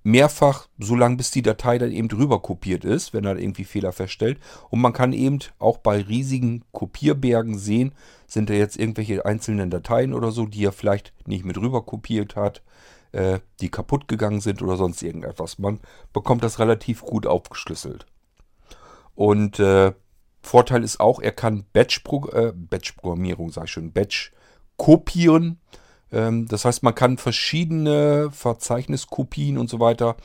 mehrfach, so lange bis die Datei dann eben drüber kopiert ist, wenn er irgendwie Fehler feststellt. Und man kann eben auch bei riesigen Kopierbergen sehen, sind da jetzt irgendwelche einzelnen Dateien oder so, die er vielleicht nicht mit rüber kopiert hat äh, die kaputt gegangen sind oder sonst irgendetwas. Man bekommt das relativ gut aufgeschlüsselt. Und äh, Vorteil ist auch, er kann Batch-Programmierung, Batch sage ich schon, Batch kopieren. Ähm, das heißt, man kann verschiedene Verzeichniskopien und so weiter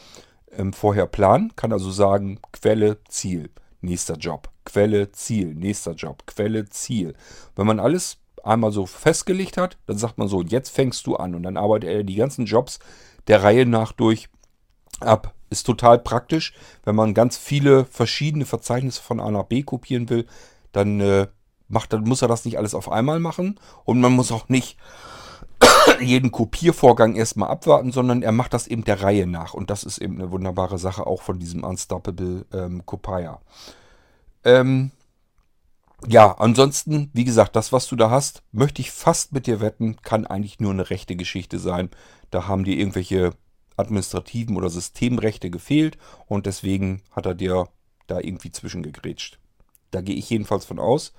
ähm, vorher planen. Kann also sagen, Quelle, Ziel, nächster Job. Quelle, Ziel, nächster Job, Quelle, Ziel. Wenn man alles einmal so festgelegt hat, dann sagt man so, jetzt fängst du an und dann arbeitet er die ganzen Jobs der Reihe nach durch ab. Ist total praktisch, wenn man ganz viele verschiedene Verzeichnisse von A nach B kopieren will, dann, äh, macht, dann muss er das nicht alles auf einmal machen und man muss auch nicht <coughs> jeden Kopiervorgang erstmal abwarten, sondern er macht das eben der Reihe nach und das ist eben eine wunderbare Sache auch von diesem Unstoppable ähm, Copier. Ähm, ja, ansonsten, wie gesagt, das, was du da hast, möchte ich fast mit dir wetten, kann eigentlich nur eine rechte Geschichte sein. Da haben dir irgendwelche administrativen oder Systemrechte gefehlt und deswegen hat er dir da irgendwie zwischengegrätscht. Da gehe ich jedenfalls von aus.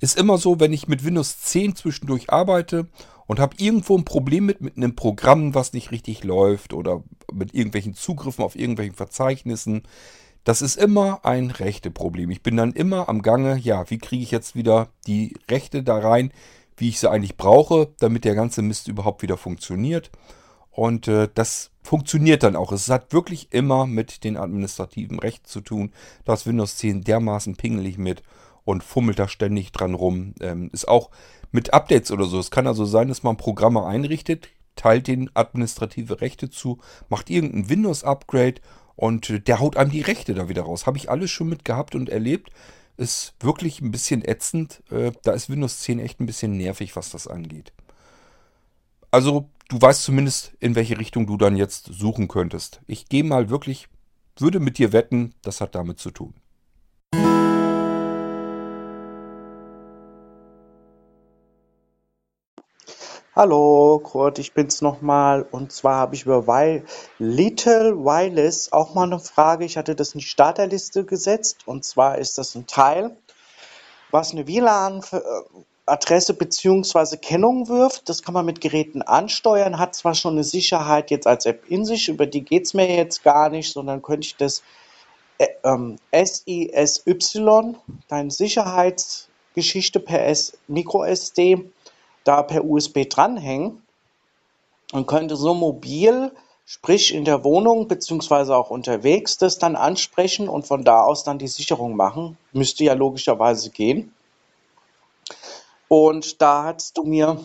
Ist immer so, wenn ich mit Windows 10 zwischendurch arbeite und habe irgendwo ein Problem mit, mit einem Programm, was nicht richtig läuft oder mit irgendwelchen Zugriffen auf irgendwelchen Verzeichnissen, das ist immer ein Rechteproblem. Ich bin dann immer am Gange, ja, wie kriege ich jetzt wieder die Rechte da rein, wie ich sie eigentlich brauche, damit der ganze Mist überhaupt wieder funktioniert. Und äh, das funktioniert dann auch. Es hat wirklich immer mit den administrativen Rechten zu tun. Da ist Windows 10 dermaßen pingelig mit und fummelt da ständig dran rum. Ähm, ist auch mit Updates oder so. Es kann also sein, dass man Programme einrichtet, teilt den administrative Rechte zu, macht irgendein Windows-Upgrade und äh, der haut einem die Rechte da wieder raus. Habe ich alles schon mit gehabt und erlebt. Ist wirklich ein bisschen ätzend. Äh, da ist Windows 10 echt ein bisschen nervig, was das angeht. Also, du weißt zumindest, in welche Richtung du dann jetzt suchen könntest. Ich gehe mal wirklich, würde mit dir wetten, das hat damit zu tun. Hallo, Kurt, ich bin's nochmal. Und zwar habe ich über Wi Little Wireless auch mal eine Frage. Ich hatte das in die Starterliste gesetzt. Und zwar ist das ein Teil, was eine WLAN-Adresse bzw. Kennung wirft. Das kann man mit Geräten ansteuern, hat zwar schon eine Sicherheit jetzt als App in sich, über die geht's mir jetzt gar nicht, sondern könnte ich das äh, ähm, SISY, deine Sicherheitsgeschichte per S MicroSD, da per USB dranhängen und könnte so mobil, sprich in der Wohnung beziehungsweise auch unterwegs, das dann ansprechen und von da aus dann die Sicherung machen. Müsste ja logischerweise gehen. Und da hast du mir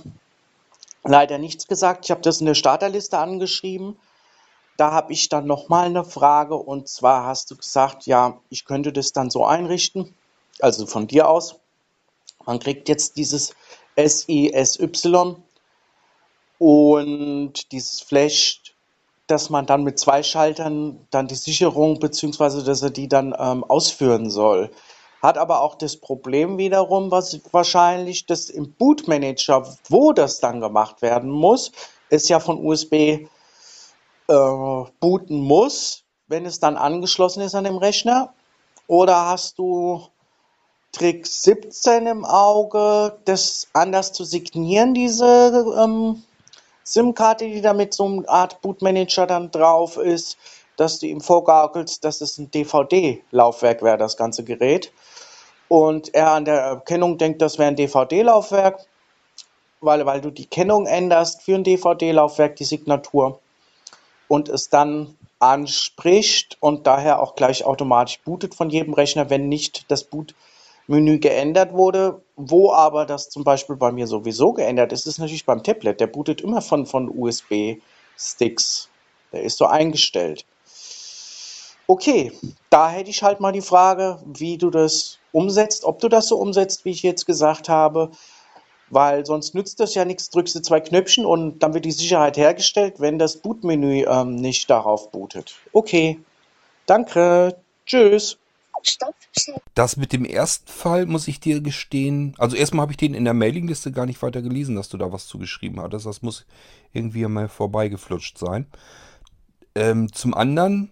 leider nichts gesagt. Ich habe das in der Starterliste angeschrieben. Da habe ich dann nochmal eine Frage und zwar hast du gesagt, ja, ich könnte das dann so einrichten, also von dir aus. Man kriegt jetzt dieses SISY und dieses Flash, dass man dann mit zwei Schaltern dann die Sicherung beziehungsweise dass er die dann ähm, ausführen soll. Hat aber auch das Problem wiederum, was wahrscheinlich das im Bootmanager, wo das dann gemacht werden muss, ist ja von USB äh, booten muss, wenn es dann angeschlossen ist an dem Rechner? Oder hast du Trick 17 im Auge, das anders zu signieren, diese ähm, SIM-Karte, die da mit so einer Art Bootmanager dann drauf ist, dass du ihm vorgaukelst, dass es ein DVD-Laufwerk wäre, das ganze Gerät. Und er an der Erkennung denkt, das wäre ein DVD-Laufwerk, weil, weil du die Kennung änderst für ein DVD-Laufwerk, die Signatur, und es dann anspricht und daher auch gleich automatisch bootet von jedem Rechner, wenn nicht das Bootmenü geändert wurde. Wo aber das zum Beispiel bei mir sowieso geändert ist, ist natürlich beim Tablet. Der bootet immer von, von USB-Sticks. Der ist so eingestellt. Okay, da hätte ich halt mal die Frage, wie du das umsetzt, ob du das so umsetzt, wie ich jetzt gesagt habe, weil sonst nützt das ja nichts, drückst du zwei Knöpfchen und dann wird die Sicherheit hergestellt, wenn das Bootmenü ähm, nicht darauf bootet. Okay, danke, tschüss. Das mit dem ersten Fall muss ich dir gestehen. Also erstmal habe ich den in der Mailingliste gar nicht weiter gelesen, dass du da was zugeschrieben hattest. Das muss irgendwie mal vorbeigeflutscht sein. Ähm, zum anderen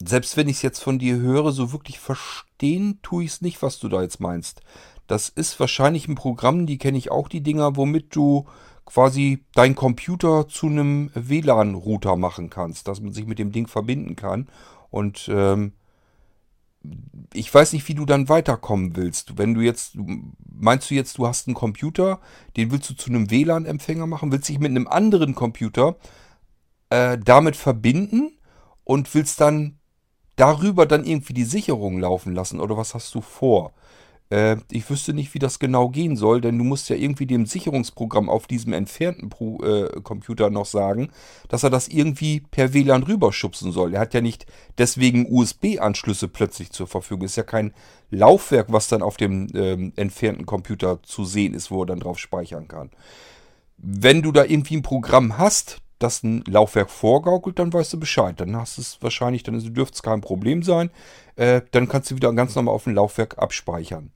selbst wenn ich es jetzt von dir höre, so wirklich verstehen tue ich es nicht, was du da jetzt meinst. Das ist wahrscheinlich ein Programm, die kenne ich auch, die Dinger, womit du quasi deinen Computer zu einem WLAN-Router machen kannst, dass man sich mit dem Ding verbinden kann. Und ähm, ich weiß nicht, wie du dann weiterkommen willst. Wenn du jetzt, meinst du jetzt, du hast einen Computer, den willst du zu einem WLAN-Empfänger machen, willst dich mit einem anderen Computer äh, damit verbinden und willst dann darüber dann irgendwie die Sicherung laufen lassen oder was hast du vor? Äh, ich wüsste nicht, wie das genau gehen soll, denn du musst ja irgendwie dem Sicherungsprogramm auf diesem entfernten Pro äh, Computer noch sagen, dass er das irgendwie per WLAN rüberschubsen soll. Er hat ja nicht deswegen USB-Anschlüsse plötzlich zur Verfügung. Ist ja kein Laufwerk, was dann auf dem ähm, entfernten Computer zu sehen ist, wo er dann drauf speichern kann. Wenn du da irgendwie ein Programm hast, das ein Laufwerk vorgaukelt, dann weißt du Bescheid. Dann hast es wahrscheinlich, dann dürfte es kein Problem sein. Äh, dann kannst du wieder ganz normal auf dem Laufwerk abspeichern.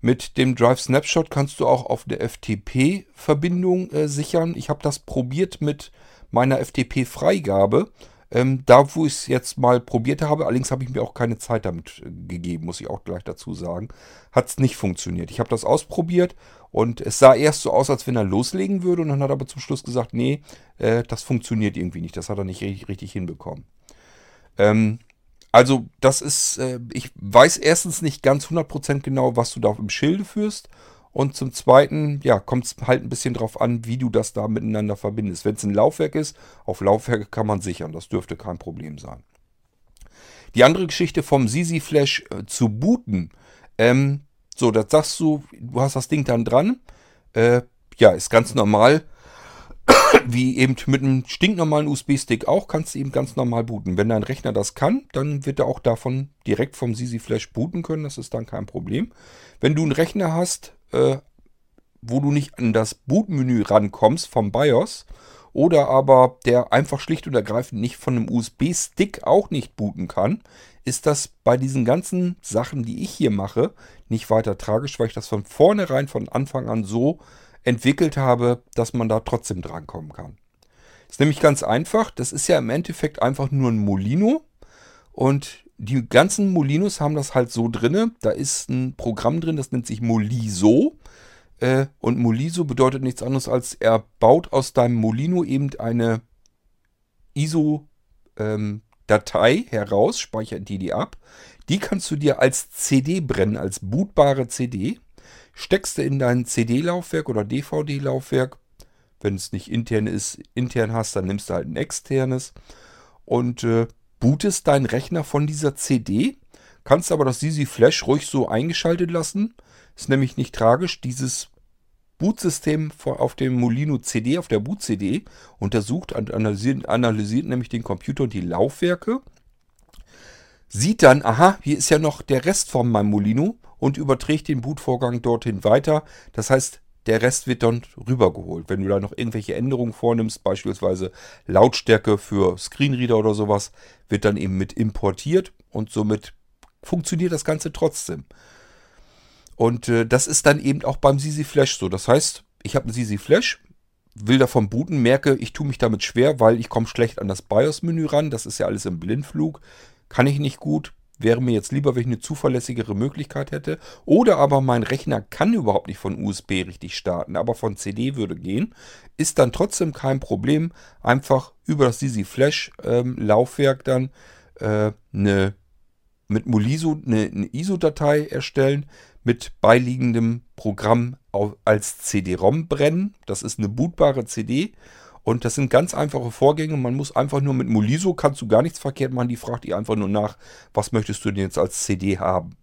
Mit dem Drive Snapshot kannst du auch auf der FTP-Verbindung äh, sichern. Ich habe das probiert mit meiner FTP-Freigabe. Ähm, da, wo ich es jetzt mal probiert habe, allerdings habe ich mir auch keine Zeit damit äh, gegeben, muss ich auch gleich dazu sagen, hat es nicht funktioniert. Ich habe das ausprobiert und es sah erst so aus, als wenn er loslegen würde und dann hat er aber zum Schluss gesagt, nee, äh, das funktioniert irgendwie nicht. Das hat er nicht richtig, richtig hinbekommen. Ähm, also das ist, äh, ich weiß erstens nicht ganz 100% genau, was du da im Schilde führst und zum Zweiten, ja, kommt es halt ein bisschen drauf an, wie du das da miteinander verbindest. Wenn es ein Laufwerk ist, auf Laufwerke kann man sichern. Das dürfte kein Problem sein. Die andere Geschichte vom Sisi Flash äh, zu booten. Ähm, so, das sagst du, du hast das Ding dann dran. Äh, ja, ist ganz normal. Wie eben mit einem stinknormalen USB-Stick auch, kannst du eben ganz normal booten. Wenn dein Rechner das kann, dann wird er auch davon direkt vom Sisi Flash booten können. Das ist dann kein Problem. Wenn du einen Rechner hast, äh, wo du nicht an das Bootmenü rankommst vom BIOS oder aber der einfach schlicht und ergreifend nicht von einem USB-Stick auch nicht booten kann, ist das bei diesen ganzen Sachen, die ich hier mache, nicht weiter tragisch, weil ich das von vornherein, von Anfang an so entwickelt habe, dass man da trotzdem drankommen kann. Ist nämlich ganz einfach, das ist ja im Endeffekt einfach nur ein Molino und die ganzen Molinos haben das halt so drinne. Da ist ein Programm drin, das nennt sich Moliso. Äh, und Moliso bedeutet nichts anderes als, er baut aus deinem Molino eben eine ISO-Datei ähm, heraus, speichert die die ab. Die kannst du dir als CD brennen, als bootbare CD. Steckst du in dein CD-Laufwerk oder DVD-Laufwerk. Wenn es nicht intern ist, intern hast, dann nimmst du halt ein externes. Und äh, bootest deinen Rechner von dieser CD, kannst aber das Sisi Flash ruhig so eingeschaltet lassen. Ist nämlich nicht tragisch. Dieses Bootsystem auf dem Molino CD, auf der Boot-CD, untersucht und analysiert, analysiert nämlich den Computer und die Laufwerke. Sieht dann, aha, hier ist ja noch der Rest von meinem Molino und überträgt den Bootvorgang dorthin weiter. Das heißt, der Rest wird dann rübergeholt. Wenn du da noch irgendwelche Änderungen vornimmst, beispielsweise Lautstärke für Screenreader oder sowas, wird dann eben mit importiert und somit funktioniert das Ganze trotzdem. Und äh, das ist dann eben auch beim Sisi Flash so. Das heißt, ich habe einen Sisi Flash, will davon booten, merke, ich tue mich damit schwer, weil ich komme schlecht an das BIOS-Menü ran. Das ist ja alles im Blindflug. Kann ich nicht gut. Wäre mir jetzt lieber, wenn ich eine zuverlässigere Möglichkeit hätte. Oder aber mein Rechner kann überhaupt nicht von USB richtig starten, aber von CD würde gehen. Ist dann trotzdem kein Problem. Einfach über das Easy Flash ähm, Laufwerk dann äh, eine, mit Moliso eine, eine ISO-Datei erstellen mit beiliegendem Programm als CD-ROM brennen. Das ist eine bootbare CD. Und das sind ganz einfache Vorgänge. Man muss einfach nur mit Moliso, kannst du gar nichts verkehrt machen. Die fragt ihr einfach nur nach, was möchtest du denn jetzt als CD haben?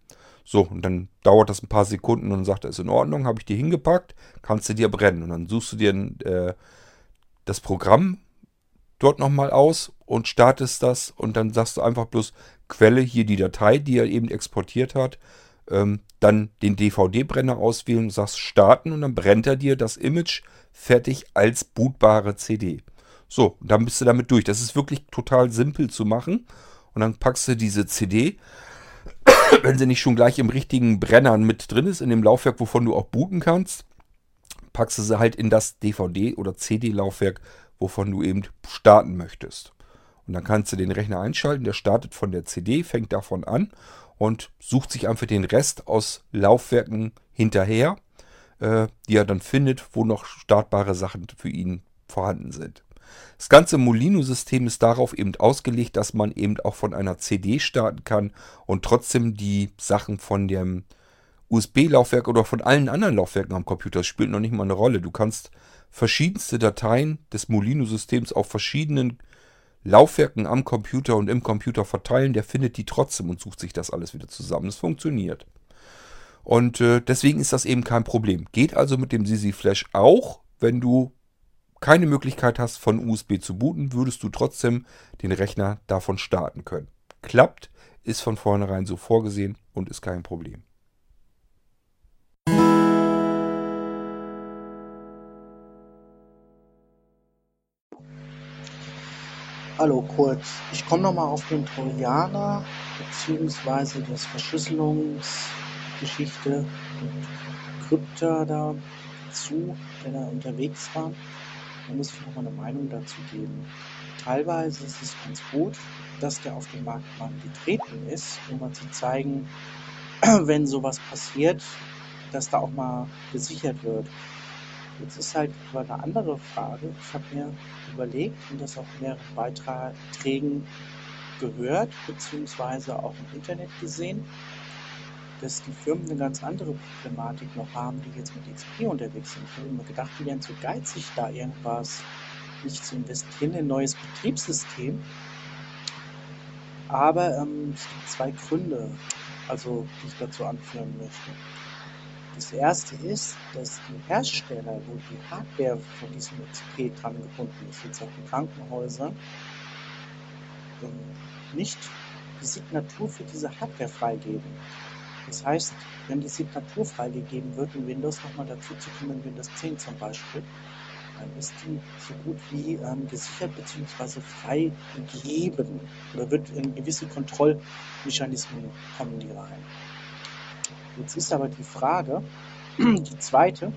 So, und dann dauert das ein paar Sekunden und sagt er, ist in Ordnung, habe ich dir hingepackt, kannst du dir brennen. Und dann suchst du dir äh, das Programm dort nochmal aus und startest das und dann sagst du einfach bloß Quelle, hier die Datei, die er eben exportiert hat. Ähm, dann den DVD-Brenner auswählen, sagst starten und dann brennt er dir das Image fertig als bootbare CD. So, dann bist du damit durch. Das ist wirklich total simpel zu machen. Und dann packst du diese CD, <coughs> wenn sie nicht schon gleich im richtigen Brenner mit drin ist, in dem Laufwerk, wovon du auch booten kannst, packst du sie halt in das DVD- oder CD-Laufwerk, wovon du eben starten möchtest. Und dann kannst du den Rechner einschalten, der startet von der CD, fängt davon an und sucht sich einfach den Rest aus Laufwerken hinterher, äh, die er dann findet, wo noch startbare Sachen für ihn vorhanden sind. Das ganze Molino-System ist darauf eben ausgelegt, dass man eben auch von einer CD starten kann und trotzdem die Sachen von dem USB-Laufwerk oder von allen anderen Laufwerken am Computer spielt noch nicht mal eine Rolle. Du kannst verschiedenste Dateien des Molino-Systems auf verschiedenen Laufwerken am Computer und im Computer verteilen, der findet die trotzdem und sucht sich das alles wieder zusammen. Es funktioniert. Und äh, deswegen ist das eben kein Problem. Geht also mit dem Sisi Flash auch, wenn du keine Möglichkeit hast, von USB zu booten, würdest du trotzdem den Rechner davon starten können. Klappt, ist von vornherein so vorgesehen und ist kein Problem. Hallo Kurt, ich komme nochmal auf den Trojaner bzw. das Verschlüsselungsgeschichte und Krypta da zu, der da unterwegs war. Da muss ich nochmal eine Meinung dazu geben. Teilweise ist es ganz gut, dass der auf den Markt mal getreten ist, um mal zu zeigen, <clears throat> wenn sowas passiert, dass da auch mal gesichert wird. Jetzt ist halt eine andere Frage. Ich habe mir überlegt und das auf mehreren Beiträgen gehört, beziehungsweise auch im Internet gesehen, dass die Firmen eine ganz andere Problematik noch haben, die jetzt mit XP unterwegs sind. Ich habe mir gedacht, die wären zu geizig, da irgendwas nicht zu investieren in ein neues Betriebssystem. Aber ähm, es gibt zwei Gründe, also die ich dazu anführen möchte. Das erste ist, dass die Hersteller, wo die Hardware von diesem XP dran gebunden ist, jetzt auch die Krankenhäuser, ähm, nicht die Signatur für diese Hardware freigeben. Das heißt, wenn die Signatur freigegeben wird, in Windows nochmal dazu zu kommen, in Windows 10 zum Beispiel, dann ist die so gut wie ähm, gesichert bzw. freigegeben oder wird in gewisse Kontrollmechanismen kommen die rein. Jetzt ist aber die Frage, die zweite,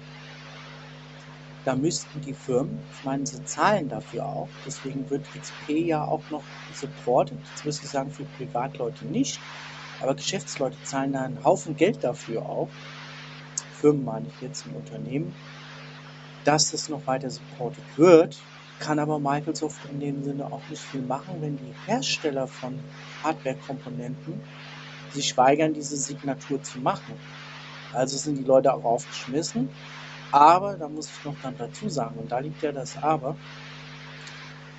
da müssten die Firmen, ich meine, sie zahlen dafür auch, deswegen wird XP ja auch noch supported, jetzt muss ich sagen, für Privatleute nicht, aber Geschäftsleute zahlen da einen Haufen Geld dafür auch, Firmen meine ich jetzt im Unternehmen, dass das noch weiter supported wird, kann aber Microsoft in dem Sinne auch nicht viel machen, wenn die Hersteller von Hardware-Komponenten sich weigern, diese Signatur zu machen. Also sind die Leute auch aufgeschmissen. Aber, da muss ich noch dann dazu sagen, und da liegt ja das Aber,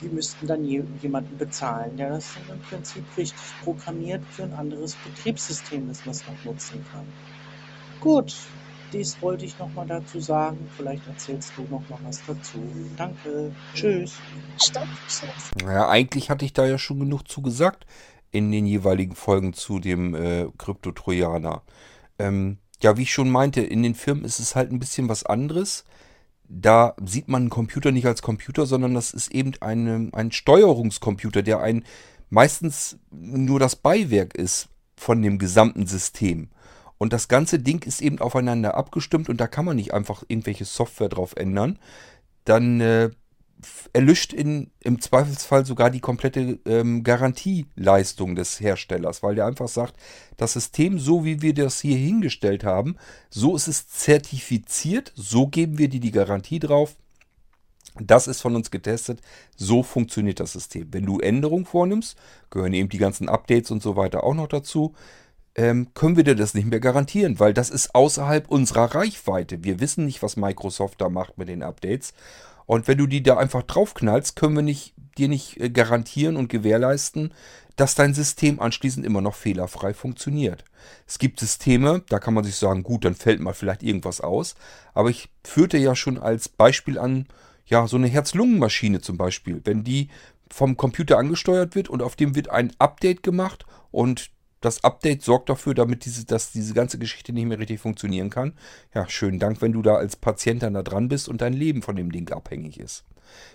die müssten dann jemanden bezahlen, der das dann im Prinzip richtig programmiert für ein anderes Betriebssystem, das man noch nutzen kann. Gut, dies wollte ich noch mal dazu sagen. Vielleicht erzählst du noch mal was dazu. Danke. Tschüss. Stopp. Naja, eigentlich hatte ich da ja schon genug zu gesagt in den jeweiligen Folgen zu dem äh, Krypto-Trojaner. Ähm, ja, wie ich schon meinte, in den Firmen ist es halt ein bisschen was anderes. Da sieht man einen Computer nicht als Computer, sondern das ist eben eine, ein Steuerungscomputer, der ein meistens nur das Beiwerk ist von dem gesamten System. Und das ganze Ding ist eben aufeinander abgestimmt und da kann man nicht einfach irgendwelche Software drauf ändern. dann äh, erlischt in, im Zweifelsfall sogar die komplette ähm, Garantieleistung des Herstellers, weil der einfach sagt, das System, so wie wir das hier hingestellt haben, so ist es zertifiziert, so geben wir dir die Garantie drauf. Das ist von uns getestet, so funktioniert das System. Wenn du Änderungen vornimmst, gehören eben die ganzen Updates und so weiter auch noch dazu, ähm, können wir dir das nicht mehr garantieren, weil das ist außerhalb unserer Reichweite. Wir wissen nicht, was Microsoft da macht mit den Updates. Und wenn du die da einfach draufknallst, können wir nicht, dir nicht äh, garantieren und gewährleisten, dass dein System anschließend immer noch fehlerfrei funktioniert. Es gibt Systeme, da kann man sich sagen, gut, dann fällt mal vielleicht irgendwas aus. Aber ich führte ja schon als Beispiel an, ja, so eine Herz-Lungen-Maschine zum Beispiel. Wenn die vom Computer angesteuert wird und auf dem wird ein Update gemacht und das Update sorgt dafür, damit diese, dass diese ganze Geschichte nicht mehr richtig funktionieren kann. Ja, schönen Dank, wenn du da als Patient dann da dran bist und dein Leben von dem Ding abhängig ist.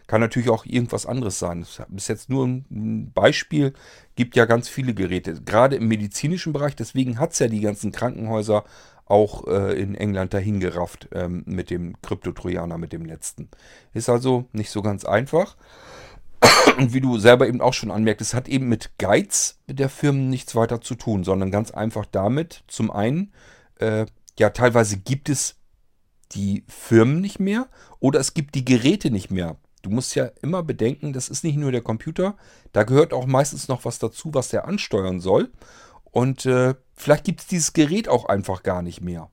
Kann natürlich auch irgendwas anderes sein. Das ist jetzt nur ein Beispiel. Gibt ja ganz viele Geräte, gerade im medizinischen Bereich. Deswegen hat es ja die ganzen Krankenhäuser auch äh, in England dahin gerafft ähm, mit dem Kryptotrojaner, mit dem letzten. Ist also nicht so ganz einfach. Und wie du selber eben auch schon anmerkst, es hat eben mit Geiz der Firmen nichts weiter zu tun, sondern ganz einfach damit, zum einen, äh, ja, teilweise gibt es die Firmen nicht mehr oder es gibt die Geräte nicht mehr. Du musst ja immer bedenken, das ist nicht nur der Computer, da gehört auch meistens noch was dazu, was der ansteuern soll. Und äh, vielleicht gibt es dieses Gerät auch einfach gar nicht mehr.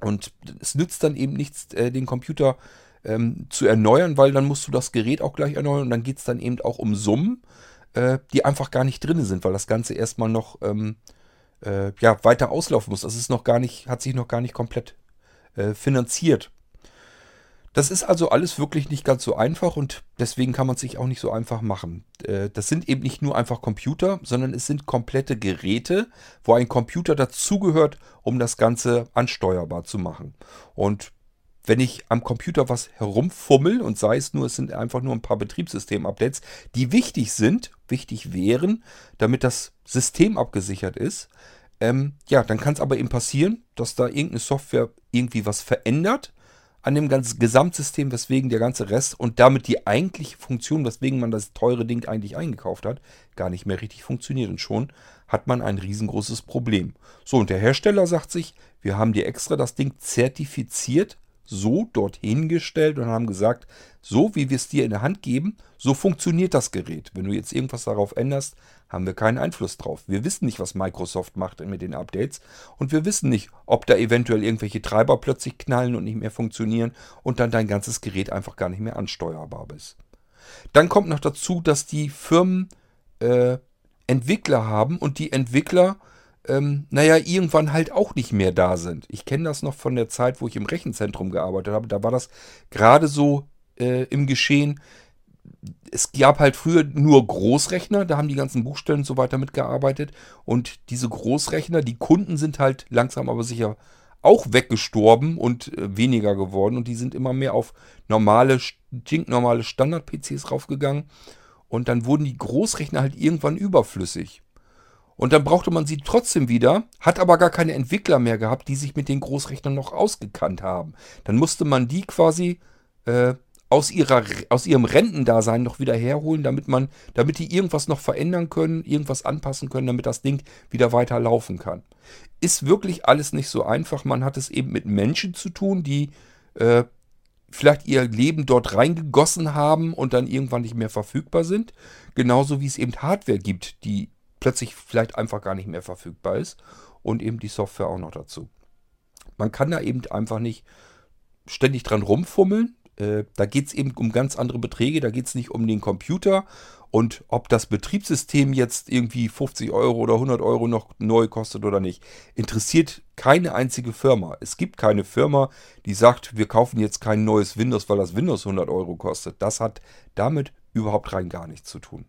Und es nützt dann eben nichts, äh, den Computer ähm, zu erneuern, weil dann musst du das Gerät auch gleich erneuern und dann geht es dann eben auch um Summen, äh, die einfach gar nicht drin sind, weil das Ganze erstmal noch ähm, äh, ja, weiter auslaufen muss. Das ist noch gar nicht, hat sich noch gar nicht komplett äh, finanziert. Das ist also alles wirklich nicht ganz so einfach und deswegen kann man es sich auch nicht so einfach machen. Äh, das sind eben nicht nur einfach Computer, sondern es sind komplette Geräte, wo ein Computer dazugehört, um das Ganze ansteuerbar zu machen. Und wenn ich am Computer was herumfummel und sei es nur, es sind einfach nur ein paar Betriebssystem-Updates, die wichtig sind, wichtig wären, damit das System abgesichert ist, ähm, ja, dann kann es aber eben passieren, dass da irgendeine Software irgendwie was verändert an dem ganzen Gesamtsystem, weswegen der ganze Rest und damit die eigentliche Funktion, weswegen man das teure Ding eigentlich eingekauft hat, gar nicht mehr richtig funktioniert. Und schon hat man ein riesengroßes Problem. So, und der Hersteller sagt sich, wir haben dir extra das Ding zertifiziert so dorthin gestellt und haben gesagt, so wie wir es dir in der Hand geben, so funktioniert das Gerät. Wenn du jetzt irgendwas darauf änderst, haben wir keinen Einfluss drauf. Wir wissen nicht, was Microsoft macht mit den Updates und wir wissen nicht, ob da eventuell irgendwelche Treiber plötzlich knallen und nicht mehr funktionieren und dann dein ganzes Gerät einfach gar nicht mehr ansteuerbar ist. Dann kommt noch dazu, dass die Firmen äh, Entwickler haben und die Entwickler ähm, naja, irgendwann halt auch nicht mehr da sind. Ich kenne das noch von der Zeit, wo ich im Rechenzentrum gearbeitet habe. Da war das gerade so äh, im Geschehen. Es gab halt früher nur Großrechner, da haben die ganzen Buchstellen und so weiter mitgearbeitet. Und diese Großrechner, die Kunden sind halt langsam aber sicher auch weggestorben und äh, weniger geworden. Und die sind immer mehr auf normale, stinknormale Standard-PCs raufgegangen. Und dann wurden die Großrechner halt irgendwann überflüssig. Und dann brauchte man sie trotzdem wieder, hat aber gar keine Entwickler mehr gehabt, die sich mit den Großrechnern noch ausgekannt haben. Dann musste man die quasi äh, aus, ihrer, aus ihrem Rentendasein noch wieder herholen, damit man, damit die irgendwas noch verändern können, irgendwas anpassen können, damit das Ding wieder weiter laufen kann. Ist wirklich alles nicht so einfach. Man hat es eben mit Menschen zu tun, die äh, vielleicht ihr Leben dort reingegossen haben und dann irgendwann nicht mehr verfügbar sind. Genauso wie es eben Hardware gibt, die plötzlich vielleicht einfach gar nicht mehr verfügbar ist. Und eben die Software auch noch dazu. Man kann da eben einfach nicht ständig dran rumfummeln. Äh, da geht es eben um ganz andere Beträge. Da geht es nicht um den Computer und ob das Betriebssystem jetzt irgendwie 50 Euro oder 100 Euro noch neu kostet oder nicht. Interessiert keine einzige Firma. Es gibt keine Firma, die sagt, wir kaufen jetzt kein neues Windows, weil das Windows 100 Euro kostet. Das hat damit überhaupt rein gar nichts zu tun.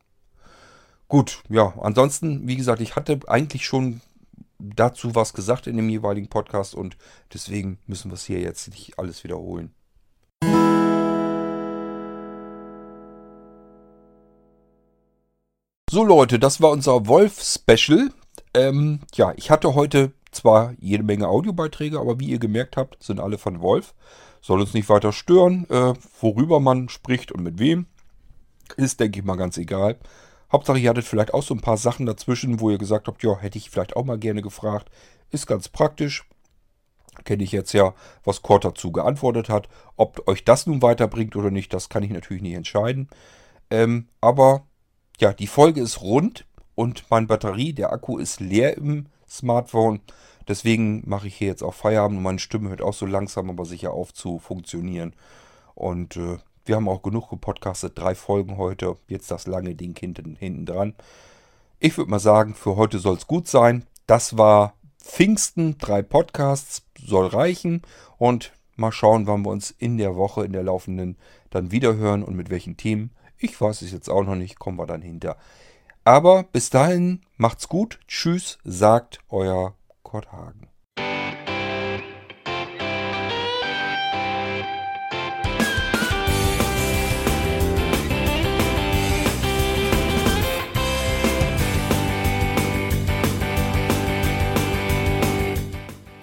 Gut, ja, ansonsten, wie gesagt, ich hatte eigentlich schon dazu was gesagt in dem jeweiligen Podcast und deswegen müssen wir es hier jetzt nicht alles wiederholen. So Leute, das war unser Wolf-Special. Ähm, ja, ich hatte heute zwar jede Menge Audiobeiträge, aber wie ihr gemerkt habt, sind alle von Wolf. Soll uns nicht weiter stören, äh, worüber man spricht und mit wem. Ist, denke ich mal, ganz egal. Hauptsache, ihr hattet vielleicht auch so ein paar Sachen dazwischen, wo ihr gesagt habt, ja, hätte ich vielleicht auch mal gerne gefragt. Ist ganz praktisch. Kenne ich jetzt ja, was Kurt dazu geantwortet hat. Ob euch das nun weiterbringt oder nicht, das kann ich natürlich nicht entscheiden. Ähm, aber ja, die Folge ist rund und meine Batterie, der Akku ist leer im Smartphone. Deswegen mache ich hier jetzt auch Feierabend und meine Stimme hört auch so langsam aber sicher auf zu funktionieren. Und äh, wir haben auch genug gepodcastet, drei Folgen heute, jetzt das lange Ding hinten, hinten dran. Ich würde mal sagen, für heute soll es gut sein. Das war Pfingsten, drei Podcasts, soll reichen. Und mal schauen, wann wir uns in der Woche, in der laufenden, dann wieder hören und mit welchen Themen. Ich weiß es jetzt auch noch nicht, kommen wir dann hinter. Aber bis dahin, macht's gut. Tschüss, sagt euer Kurt Hagen.